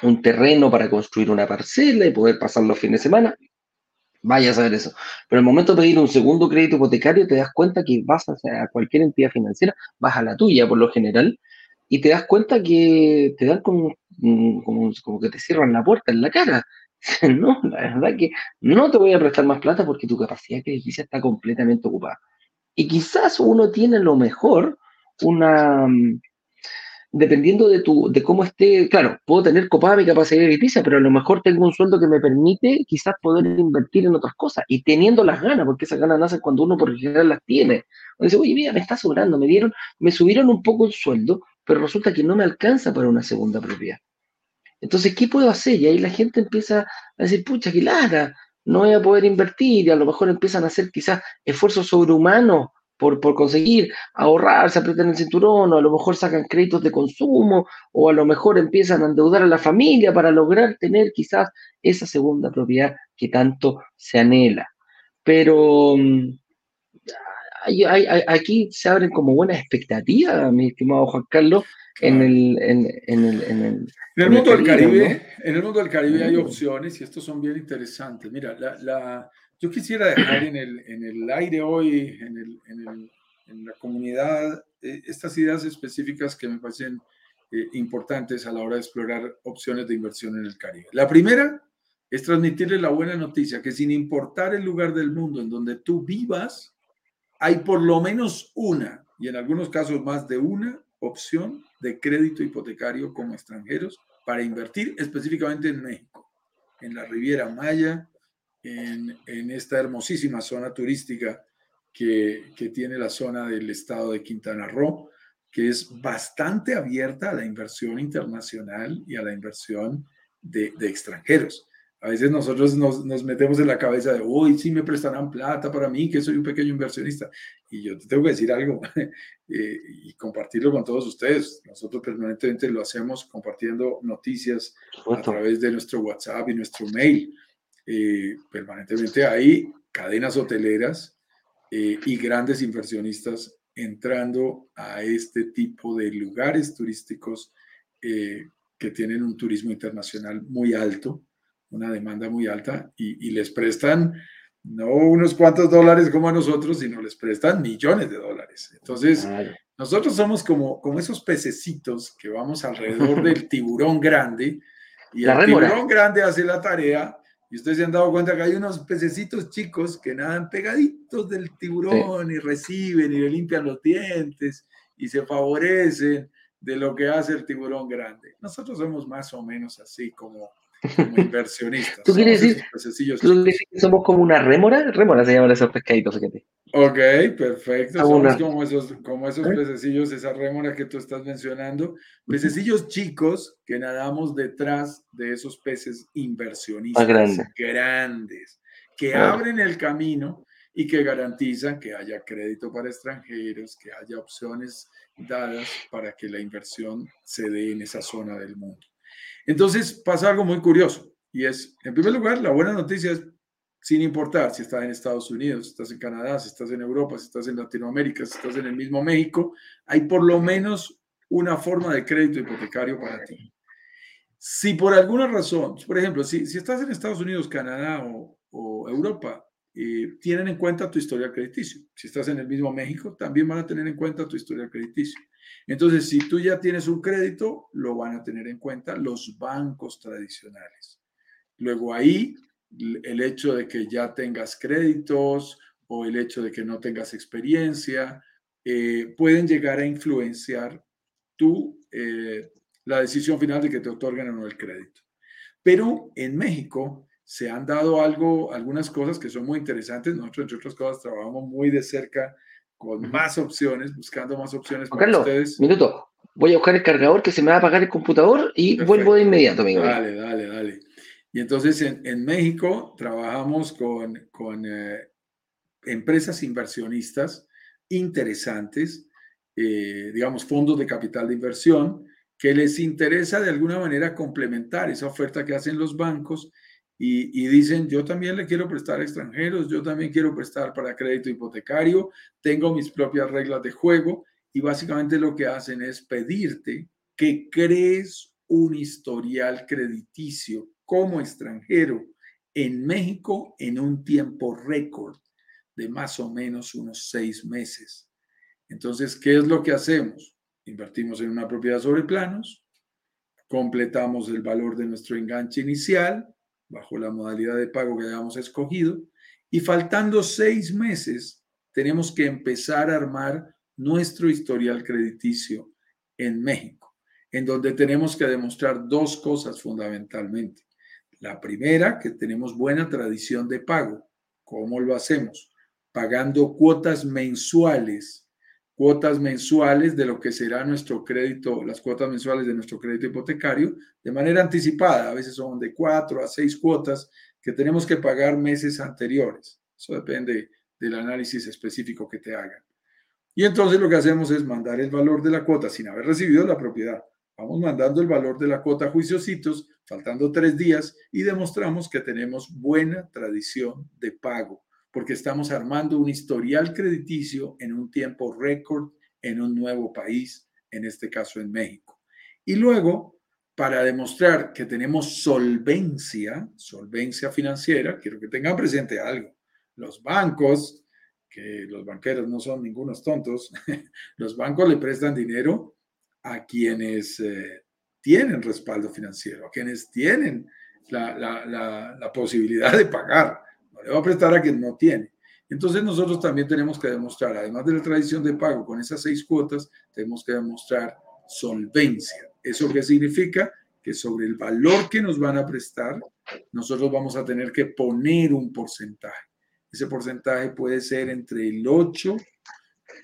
un terreno para construir una parcela y poder pasar los fines de semana. Vaya a saber eso. Pero el momento de pedir un segundo crédito hipotecario, te das cuenta que vas a, cualquier entidad financiera, vas a la tuya por lo general, y te das cuenta que te dan como, como, que te cierran la puerta en la cara. [LAUGHS] No, la verdad que no te voy a prestar más plata porque tu capacidad crediticia está completamente ocupada. Y quizás uno tiene lo mejor una, dependiendo de, tu, de cómo esté, claro, puedo tener copada mi capacidad crediticia, pero a lo mejor tengo un sueldo que me permite quizás poder invertir en otras cosas y teniendo las ganas, porque esas ganas nacen cuando uno por general las tiene. Dice, oye, mira, me está sobrando, me dieron, me subieron un poco el sueldo, pero resulta que no me alcanza para una segunda propiedad. Entonces, ¿qué puedo hacer? Y ahí la gente empieza a decir, pucha, qué lara, no voy a poder invertir, y a lo mejor empiezan a hacer quizás esfuerzos sobrehumanos por, por conseguir ahorrar, se aprietan el cinturón, o a lo mejor sacan créditos de consumo, o a lo mejor empiezan a endeudar a la familia para lograr tener quizás esa segunda propiedad que tanto se anhela. Pero mm, aquí se abren como buenas expectativas, mi estimado Juan Carlos, en el, en, el, en, el, mundo del Caribe. En el mundo del Caribe hay opciones y estos son bien interesantes. Mira, la, la yo quisiera dejar en el, en el aire hoy, en, el, en, en la comunidad, eh, estas ideas específicas que me parecen eh, importantes a la hora de explorar opciones de inversión en el Caribe. La primera es transmitirle la buena noticia que sin importar el lugar del mundo en donde tú vivas, hay por lo menos una, y en algunos casos más de una, opción de crédito hipotecario como extranjeros para invertir específicamente en México, en la Riviera Maya, en, esta hermosísima zona turística que, tiene la zona del estado de Quintana Roo, que es bastante abierta a la inversión internacional y a la inversión de, extranjeros. A veces nosotros nos, metemos en la cabeza de, uy, sí me prestarán plata para mí, que soy un pequeño inversionista. Y yo te tengo que decir algo [LAUGHS] eh, y compartirlo con todos ustedes. Nosotros permanentemente lo hacemos compartiendo noticias a través de nuestro WhatsApp y nuestro mail. Eh, permanentemente hay cadenas hoteleras eh, y grandes inversionistas entrando a este tipo de lugares turísticos eh, que tienen un turismo internacional muy alto, una demanda muy alta, y, les prestan no unos cuantos dólares como a nosotros, sino les prestan millones de dólares. Entonces, Nosotros somos como, como esos pececitos que vamos alrededor [LAUGHS] del tiburón grande y el tiburón grande hace la tarea y ustedes se han dado cuenta que hay unos pececitos chicos que nadan pegaditos del tiburón y reciben y le limpian los dientes y se favorecen de lo que hace el tiburón grande. Nosotros somos más o menos así como, inversionistas. ¿Tú quieres decir, que somos como una rémora? Rémora se llaman esos pescaditos. Fíjate. Ok, perfecto. Somos como esos, como esos ¿Eh? pececillos, esa rémora que tú estás mencionando. Pececillos chicos que nadamos detrás de esos peces inversionistas grandes, que abren el camino y que garantizan que haya crédito para extranjeros, que haya opciones dadas para que la inversión se dé en esa zona del mundo. Entonces pasa algo muy curioso y es, en primer lugar, la buena noticia es, sin importar si estás en Estados Unidos, si estás en Canadá, si estás en Europa, si estás en Latinoamérica, si estás en el mismo México, hay por lo menos una forma de crédito hipotecario para ti. Si por alguna razón, por ejemplo, si, si estás en Estados Unidos, Canadá o, o Europa, eh, tienen en cuenta tu historial crediticio. Si estás en el mismo México, también van a tener en cuenta tu historial crediticio. Entonces, si tú ya tienes un crédito, lo van a tener en cuenta los bancos tradicionales. Luego ahí, el hecho de que ya tengas créditos o el hecho de que no tengas experiencia, eh, pueden llegar a influenciar tu, eh, la decisión final de que te otorguen o no el crédito. Pero en México, se han dado algo, algunas cosas que son muy interesantes. Nosotros, entre otras cosas, trabajamos muy de cerca con más opciones, buscando más opciones para Carlos, ustedes. Minuto. Voy a buscar el cargador que se me va a apagar el computador y vuelvo de inmediato, amigo. Dale, dale, dale. Y entonces en, en México trabajamos con, con eh, empresas inversionistas interesantes, eh, digamos, fondos de capital de inversión, que les interesa de alguna manera complementar esa oferta que hacen los bancos y, dicen, yo también le quiero prestar a extranjeros, yo también quiero prestar para crédito hipotecario, tengo mis propias reglas de juego y básicamente lo que hacen es pedirte que crees un historial crediticio como extranjero en México en un tiempo récord de más o menos unos seis meses. Entonces, ¿qué es lo que hacemos? Invertimos en una propiedad sobre planos, completamos el valor de nuestro enganche inicial, bajo la modalidad de pago que hayamos escogido. Y faltando seis meses, tenemos que empezar a armar nuestro historial crediticio en México, en donde tenemos que demostrar dos cosas fundamentalmente. La primera, que tenemos buena tradición de pago. ¿Cómo lo hacemos? Pagando cuotas mensuales cuotas mensuales de lo que será nuestro crédito, las cuotas mensuales de nuestro crédito hipotecario de manera anticipada. A veces son de cuatro a seis cuotas que tenemos que pagar meses anteriores. Eso depende del análisis específico que te hagan. Y entonces lo que hacemos es mandar el valor de la cuota sin haber recibido la propiedad. Vamos mandando el valor de la cuota a juiciositos, faltando tres días, y demostramos que tenemos buena tradición de pago porque estamos armando un historial crediticio en un tiempo récord en un nuevo país, en este caso en México. Y luego, para demostrar que tenemos solvencia, solvencia financiera, quiero que tengan presente algo. Los bancos, que los banqueros no son ningunos tontos, [LAUGHS] los bancos le prestan dinero a quienes eh, tienen respaldo financiero, a quienes tienen la, la posibilidad de pagar le va a prestar a quien no tiene. Entonces nosotros también tenemos que demostrar, además de la tradición de pago con esas seis cuotas, tenemos que demostrar solvencia. ¿Eso qué significa? Que sobre el valor que nos van a prestar, nosotros vamos a tener que poner un porcentaje. Ese porcentaje puede ser entre el 8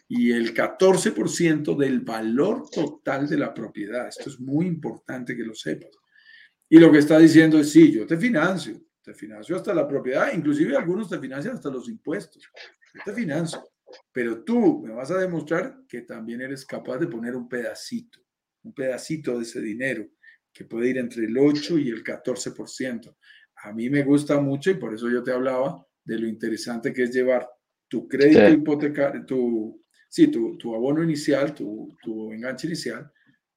y el 14% del valor total de la propiedad. Esto es muy importante que lo sepas. Y lo que está diciendo es, sí, yo te financio, te financio hasta la propiedad, inclusive algunos te financian hasta los impuestos. Yo te financio, pero tú me vas a demostrar que también eres capaz de poner un pedacito, un pedacito de ese dinero que puede ir entre el 8 y el 14%. A mí me gusta mucho y por eso yo te hablaba de lo interesante que es llevar tu crédito hipotecario, tu, sí, tu, tu abono inicial, tu, tu enganche inicial,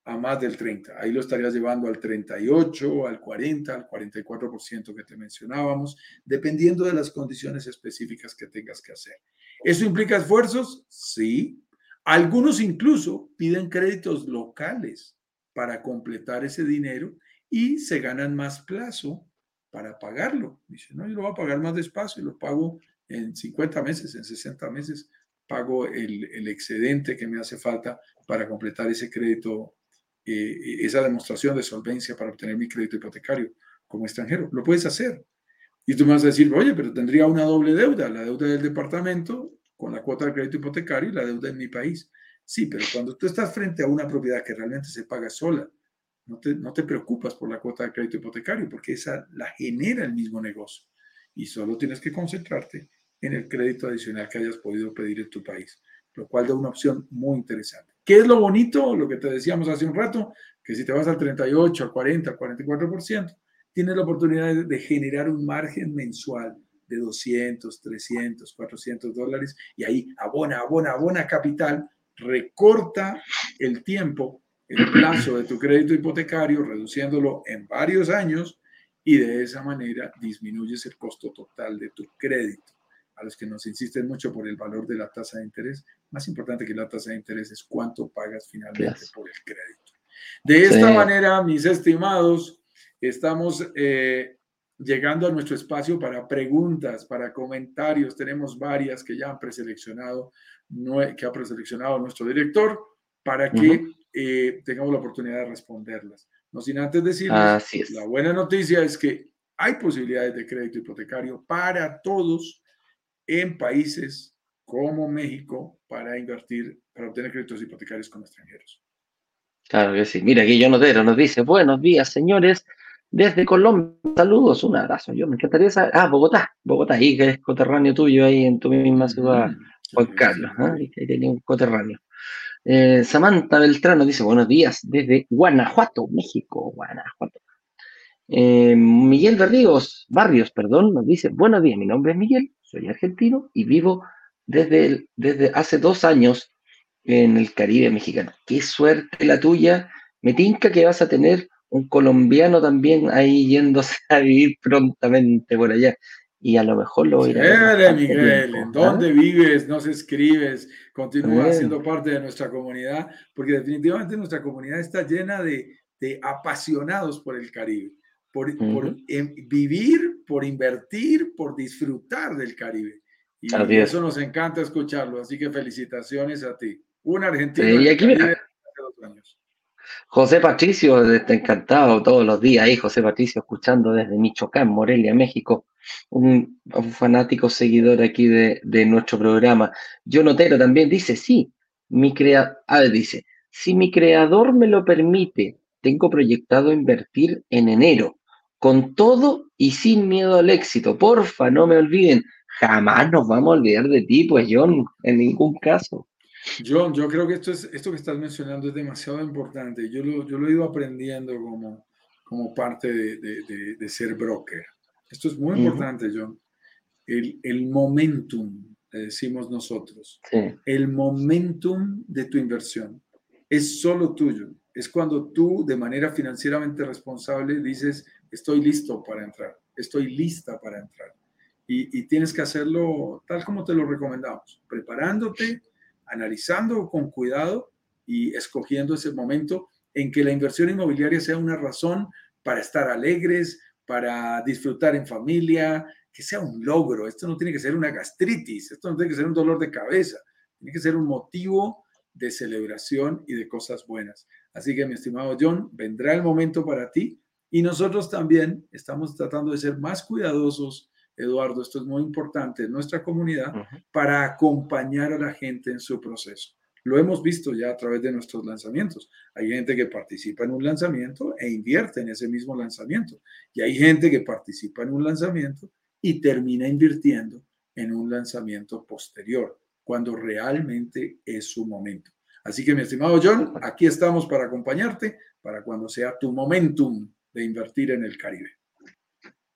a más del 30. Ahí lo estarías llevando al 38, al 40, al 44% que te mencionábamos, dependiendo de las condiciones específicas que tengas que hacer. ¿Eso implica esfuerzos? Sí. Algunos incluso piden créditos locales para completar ese dinero y se ganan más plazo para pagarlo. Dice, no, yo lo voy a pagar más despacio y lo pago en 50 meses, en 60 meses, pago el, excedente que me hace falta para completar ese crédito, eh, esa demostración de solvencia para obtener mi crédito hipotecario como extranjero. Lo puedes hacer. Y tú me vas a decir, oye, pero tendría una doble deuda, la deuda del departamento con la cuota de crédito hipotecario y la deuda en mi país. Sí, pero cuando tú estás frente a una propiedad que realmente se paga sola, no te, no te preocupas por la cuota de crédito hipotecario porque esa la genera el mismo negocio y solo tienes que concentrarte en el crédito adicional que hayas podido pedir en tu país, lo cual da una opción muy interesante. ¿Qué es lo bonito? Lo que te decíamos hace un rato, que si te vas al 38, al 40, al 44%, tienes la oportunidad de generar un margen mensual de 200, 300, 400 dólares y ahí abona, abona, abona capital, recorta el tiempo, el plazo de tu crédito hipotecario, reduciéndolo en varios años y de esa manera disminuyes el costo total de tu crédito a los que nos insisten mucho por el valor de la tasa de interés, más importante que la tasa de interés es cuánto pagas finalmente por el crédito. De esta manera, mis estimados, estamos eh, llegando a nuestro espacio para preguntas, para comentarios. Tenemos varias que ya han preseleccionado, que ha preseleccionado nuestro director para que eh, tengamos la oportunidad de responderlas. No sin antes decirles, la buena noticia es que hay posibilidades de crédito hipotecario para todos en países como México para invertir, para obtener créditos hipotecarios con extranjeros. Claro que sí. Mira, aquí Notero nos dice, buenos días, señores, desde Colombia. Saludos, un abrazo. Yo me encantaría saber, ah, Bogotá, Bogotá, ahí que es coterráneo tuyo, ahí en tu misma ciudad, mm, Juan Carlos, ¿eh? ahí tenía un coterráneo. Eh, Samantha Beltrán nos dice, buenos días, desde Guanajuato, México, Guanajuato. Eh, Miguel Barrios, Barrios, perdón, nos dice, buenos días, mi nombre es Miguel, soy argentino y vivo desde, desde hace dos años en el Caribe mexicano. Qué suerte la tuya. Me tinca que vas a tener un colombiano también ahí yéndose [LAUGHS] a vivir prontamente por allá. Y a lo mejor lo voy a Miguel, ¿en dónde vives? Nos escribes, continúa siendo parte de nuestra comunidad, porque definitivamente nuestra comunidad está llena de, apasionados por el Caribe, por, por em, vivir por invertir, por disfrutar del Caribe. Y eso nos encanta escucharlo. Así que felicitaciones a ti. Un argentino. y aquí José Patricio, está encantado todos los días ahí, José Patricio, escuchando desde Michoacán, Morelia, México, un, fanático seguidor aquí de, nuestro programa. Yo Notero también dice, sí, mi crea ah, dice, si mi creador me lo permite, tengo proyectado invertir en enero con todo y sin miedo al éxito. Porfa, no me olviden. Jamás nos vamos a olvidar de ti, pues John, en ningún caso. John, yo creo que esto, es, esto que estás mencionando es demasiado importante. Yo lo, yo lo he ido aprendiendo como, como parte de, de, ser broker. Esto es muy importante, John. El, el momentum, decimos nosotros. El momentum de tu inversión es solo tuyo. Es cuando tú, de manera financieramente responsable, dices, estoy listo para entrar, estoy lista para entrar. Y, tienes que hacerlo tal como te lo recomendamos, preparándote, analizando con cuidado y escogiendo ese momento en que la inversión inmobiliaria sea una razón para estar alegres, para disfrutar en familia, que sea un logro. Esto no tiene que ser una gastritis, esto no tiene que ser un dolor de cabeza, tiene que ser un motivo de celebración y de cosas buenas. Así que, mi estimado John, vendrá el momento para ti y nosotros también estamos tratando de ser más cuidadosos, Eduardo, esto es muy importante en nuestra comunidad, para acompañar a la gente en su proceso. Lo hemos visto ya a través de nuestros lanzamientos. Hay gente que participa en un lanzamiento e invierte en ese mismo lanzamiento. Y hay gente que participa en un lanzamiento y termina invirtiendo en un lanzamiento posterior, cuando realmente es su momento. Así que, mi estimado John, aquí estamos para acompañarte para cuando sea tu momentum de invertir en el Caribe.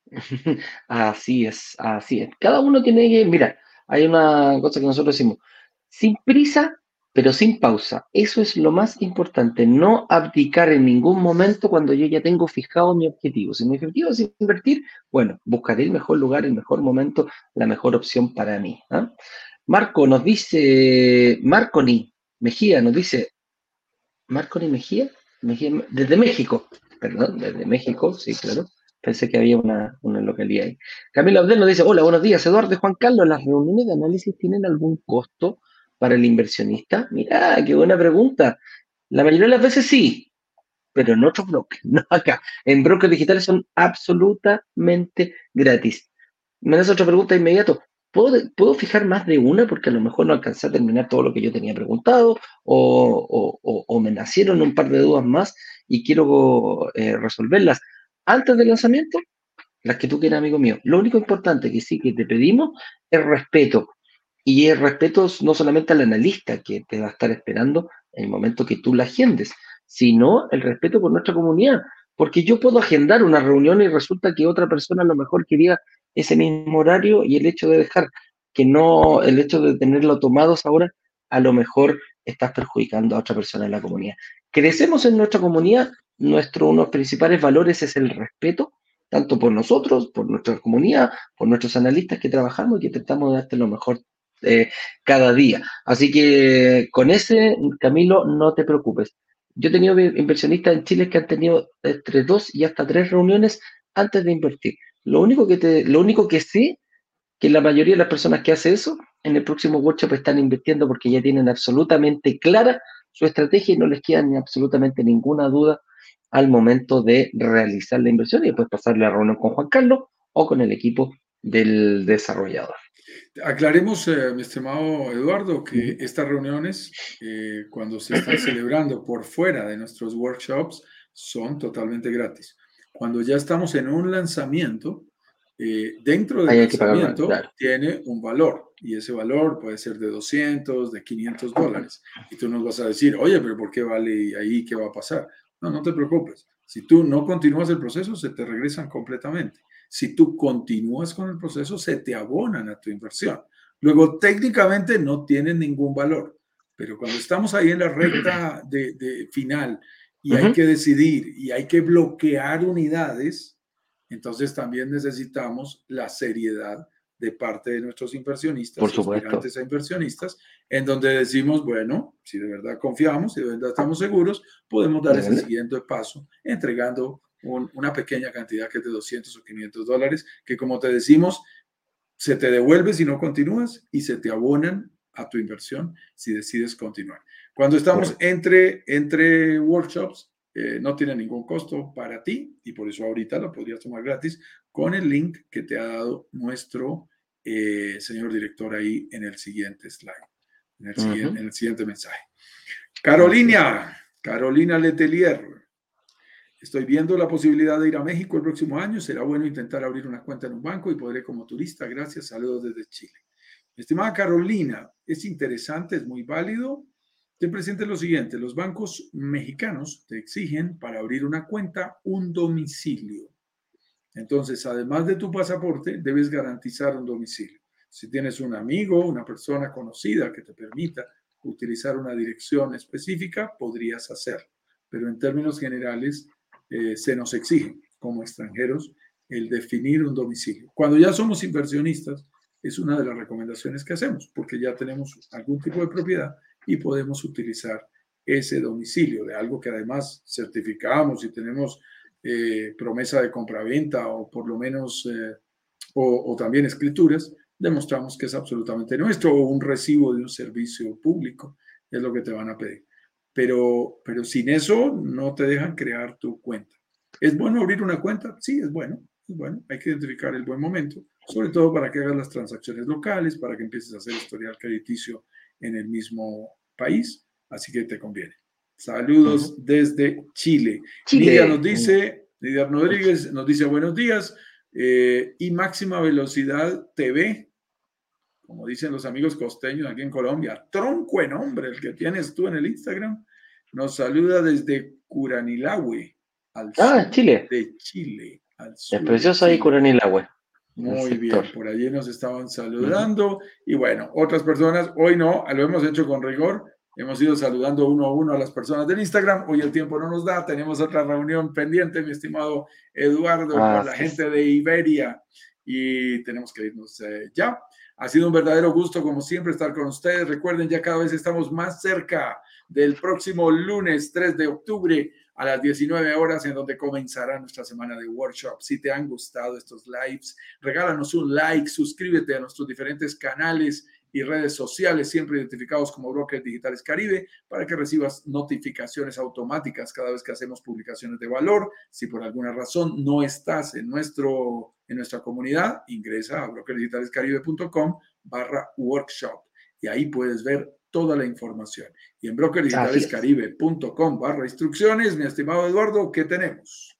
[LAUGHS] Así es, así es. Cada uno tiene que, mira, hay una cosa que nosotros decimos, sin prisa, pero sin pausa. Eso es lo más importante, no abdicar en ningún momento cuando yo ya tengo fijado mi objetivo. Si mi objetivo es invertir, bueno, buscaré el mejor lugar, el mejor momento, la mejor opción para mí. ¿ah? Marco nos dice, Marco Ni, Mejía nos dice, Marconi Mejía, Mejía, desde México, perdón, desde México, sí, claro. Pensé que había una, una localidad ahí. Camilo Abdel nos dice, hola, buenos días, Eduardo Juan Carlos, ¿las reuniones de análisis tienen algún costo para el inversionista? Mira, qué buena pregunta. La mayoría de las veces sí, pero en otros bloques, [LAUGHS] no acá. En brokers digitales son absolutamente gratis. Me das otra pregunta de inmediato. ¿Puedo, fijar más de una porque a lo mejor no alcancé a terminar todo lo que yo tenía preguntado o, me nacieron un par de dudas más y quiero eh, resolverlas antes del lanzamiento? Las que tú quieras, amigo mío. Lo único importante que sí que te pedimos es respeto. Y es respeto no solamente al analista que te va a estar esperando en el momento que tú la agendes, sino el respeto por nuestra comunidad. Porque yo puedo agendar una reunión y resulta que otra persona a lo mejor quería ese mismo horario y el hecho de dejar que no, el hecho de tenerlo tomados ahora, a lo mejor estás perjudicando a otra persona en la comunidad. Crecemos en nuestra comunidad, nuestro, uno principales valores es el respeto, tanto por nosotros, por nuestra comunidad, por nuestros analistas que trabajamos y que tratamos de darte lo mejor eh, cada día. Así que con ese, Camilo, no te preocupes. Yo he tenido inversionistas en Chile que han tenido entre dos y hasta tres reuniones antes de invertir. Lo único que, te, lo único que sé que la mayoría de las personas que hacen eso en el próximo workshop están invirtiendo porque ya tienen absolutamente clara su estrategia y no les queda absolutamente ninguna duda al momento de realizar la inversión y después pasar la reunión con Juan Carlos o con el equipo del desarrollador. Aclaremos, eh, mi estimado Eduardo, que estas reuniones, eh, cuando se están celebrando por fuera de nuestros workshops, son totalmente gratis. Cuando ya estamos en un lanzamiento, eh, dentro del lanzamiento tiene un valor y ese valor puede ser de 200, de 500 dólares. Y tú nos vas a decir, oye, pero ¿por qué vale ahí? ¿Qué va a pasar? No, no te preocupes. Si tú no continúas el proceso, se te regresan completamente. Si tú continúas con el proceso, se te abonan a tu inversión. Luego, técnicamente no tienen ningún valor, pero cuando estamos ahí en la recta de final y hay que decidir y hay que bloquear unidades, entonces también necesitamos la seriedad de parte de nuestros inversionistas, Por supuesto. a inversionistas, en donde decimos, bueno, si de verdad confiamos, si de verdad estamos seguros, podemos dar ese siguiente paso entregando una pequeña cantidad que es de 200 o 500 dólares, que como te decimos, se te devuelve si no continúas y se te abonan a tu inversión si decides continuar. Cuando estamos entre, entre workshops, eh, no tiene ningún costo para ti y por eso ahorita lo podrías tomar gratis con el link que te ha dado nuestro eh, señor director ahí en el siguiente slide, en el, siguiente, en el siguiente mensaje. Carolina, Carolina Letelier. Estoy viendo la posibilidad de ir a México el próximo año. Será bueno intentar abrir una cuenta en un banco y podré como turista. Gracias. Saludos desde Chile. estimada Carolina, es interesante, es muy válido. Presente lo siguiente, los bancos mexicanos te exigen para abrir una cuenta un domicilio. Entonces, además de tu pasaporte, debes garantizar un domicilio. Si tienes un amigo, una persona conocida que te permita utilizar una dirección específica, podrías hacerlo. Pero en términos generales, eh, se nos exige como extranjeros el definir un domicilio. Cuando ya somos inversionistas, es una de las recomendaciones que hacemos, porque ya tenemos algún tipo de propiedad y podemos utilizar ese domicilio de algo que además certificamos y tenemos eh, promesa de compraventa o por lo menos, eh, o, también escrituras, demostramos que es absolutamente nuestro o un recibo de un servicio público, es lo que te van a pedir. Pero, pero sin eso no te dejan crear tu cuenta. ¿Es bueno abrir una cuenta? Sí, es bueno. Es bueno, hay que identificar el buen momento, sobre todo para que hagas las transacciones locales, para que empieces a hacer historial crediticio en el mismo país, así que te conviene. Saludos desde Chile. Chile. nos dice, Lidia Rodríguez nos dice buenos días. Eh, y Máxima Velocidad TV, como dicen los amigos costeños aquí en Colombia, tronco en nombre, el que tienes tú en el Instagram, nos saluda desde Curanilahue, al ah, Chile. de Chile. Al es precioso ahí Curanilahue. Muy bien, por allí nos estaban saludando. Y bueno, otras personas, hoy no, lo hemos hecho con rigor. Hemos ido saludando uno a uno a las personas del Instagram. Hoy el tiempo no nos da. Tenemos otra reunión pendiente, mi estimado Eduardo, con la gente de Iberia. y tenemos que irnos eh, ya. Ha sido un verdadero gusto, como siempre, estar con ustedes. Recuerden, ya cada vez estamos más cerca del próximo lunes 3 de octubre a las 19 horas, en donde comenzará nuestra semana de workshop. Si te han gustado estos lives, regálanos un like, suscríbete a nuestros diferentes canales y redes sociales, siempre identificados como Brokers Digitales Caribe, para que recibas notificaciones automáticas cada vez que hacemos publicaciones de valor. Si por alguna razón no estás en, nuestro, en nuestra comunidad, ingresa a brokerdigitalescaribe.com barra workshop y ahí puedes ver toda la información. Y en brokerdigitalescaribe.com barra instrucciones, mi estimado Eduardo, ¿qué tenemos?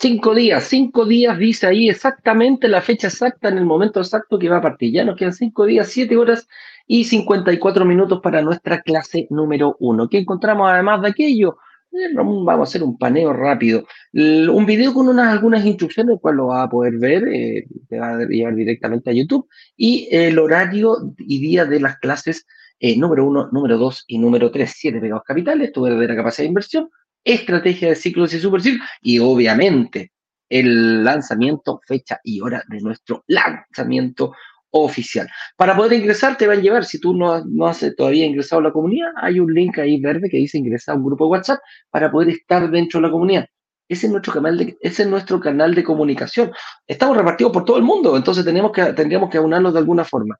Cinco días, cinco días dice ahí exactamente la fecha exacta en el momento exacto que va a partir. Ya nos quedan cinco días, siete horas y 54 minutos para nuestra clase número uno. ¿Qué encontramos además de aquello? Eh, vamos a hacer un paneo rápido. un video con unas, algunas instrucciones, cual lo va a poder ver, eh, te va a llevar directamente a YouTube, y el horario y día de las clases eh, número uno, número dos y número tres, siete pegados capitales, tu verdadera capacidad de inversión, estrategia de ciclos y superciclos y obviamente el lanzamiento, fecha y hora de nuestro lanzamiento oficial. Para poder ingresar te van a llevar, si tú no, no has todavía ingresado a la comunidad, hay un link ahí verde que dice ingresar a un grupo de WhatsApp para poder estar dentro de la comunidad. Ese es nuestro canal de, ese es nuestro canal de comunicación. Estamos repartidos por todo el mundo, entonces tenemos que, tendríamos que aunarnos de alguna forma.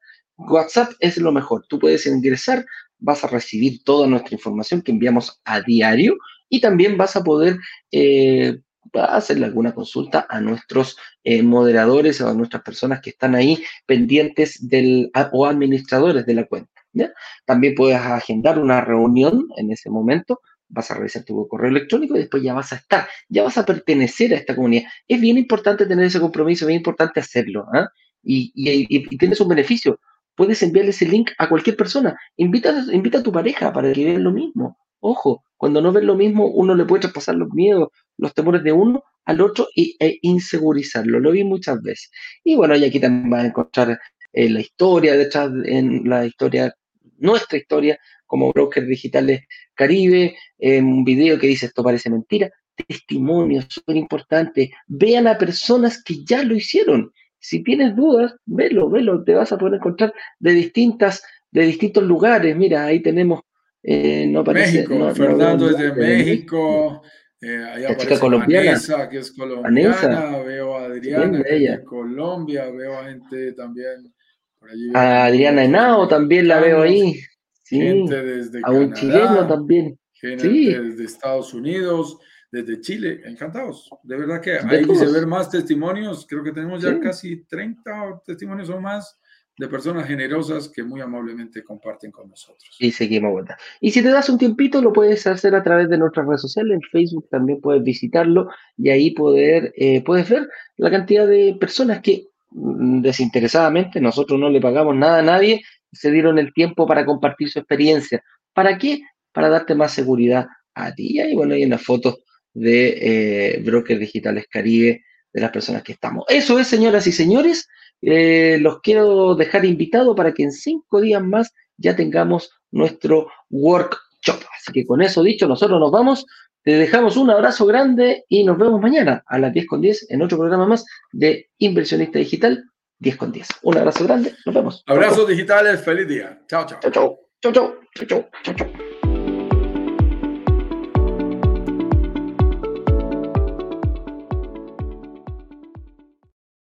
WhatsApp es lo mejor. Tú puedes ingresar, vas a recibir toda nuestra información que enviamos a diario y también vas a poder eh, hacerle alguna consulta a nuestros eh, moderadores o a nuestras personas que están ahí pendientes del, o administradores de la cuenta. También puedes agendar una reunión en ese momento, vas a revisar tu correo electrónico y después ya vas a estar, ya vas a pertenecer a esta comunidad. Es bien importante tener ese compromiso, bien importante hacerlo. ¿ah? Y, tienes un beneficio. Puedes enviarle ese link a cualquier persona. Invita, invita a tu pareja para que vean lo mismo. Ojo, cuando no ven lo mismo, uno le puede traspasar los miedos, los temores de uno al otro y, e insegurizarlo. Lo vi muchas veces. Y bueno, y aquí también vas a encontrar eh, la historia detrás, en la historia, nuestra historia como brokers digitales Caribe, en un video que dice esto parece mentira, testimonios súper importante. Vean a personas que ya lo hicieron. Si tienes dudas, velo, velo, te vas a poder encontrar de distintas, de distintos lugares. Mira, ahí tenemos eh, no parece, México, Fernando es de México. Eh, ahí aparece colombiana. Vanessa, que es colombiana. Veo a Adriana, que es de Colombia. Veo a gente también. Por allí a Adriana Henao también la veo ahí. Sí. Gente desde a un chileno también. Gente desde Estados Unidos, desde Chile. Encantados. De verdad que hay que ver más testimonios. Creo que tenemos ya casi 30 testimonios o más de personas generosas que muy amablemente comparten con nosotros. Y seguimos vuelta. Y si te das un tiempito, lo puedes hacer a través de nuestras redes sociales. En Facebook también puedes visitarlo y ahí poder, eh, puedes ver la cantidad de personas que mm, desinteresadamente, nosotros no le pagamos nada a nadie, se dieron el tiempo para compartir su experiencia. ¿Para qué? Para darte más seguridad a ti. Y bueno, hay unas fotos de eh, Brokers Digitales Caribe, de las personas que estamos. Eso es, señoras y señores. Eh, los quiero dejar invitados para que en cinco días más ya tengamos nuestro workshop. Así que con eso dicho, nosotros nos vamos. Te dejamos un abrazo grande y nos vemos mañana a las 10 con 10 en otro programa más de Inversionista Digital 10 con 10. Un abrazo grande, nos vemos. Abrazos digitales, feliz día. Chao, chao. Chao, chao. Chao, chao. Chao, chao.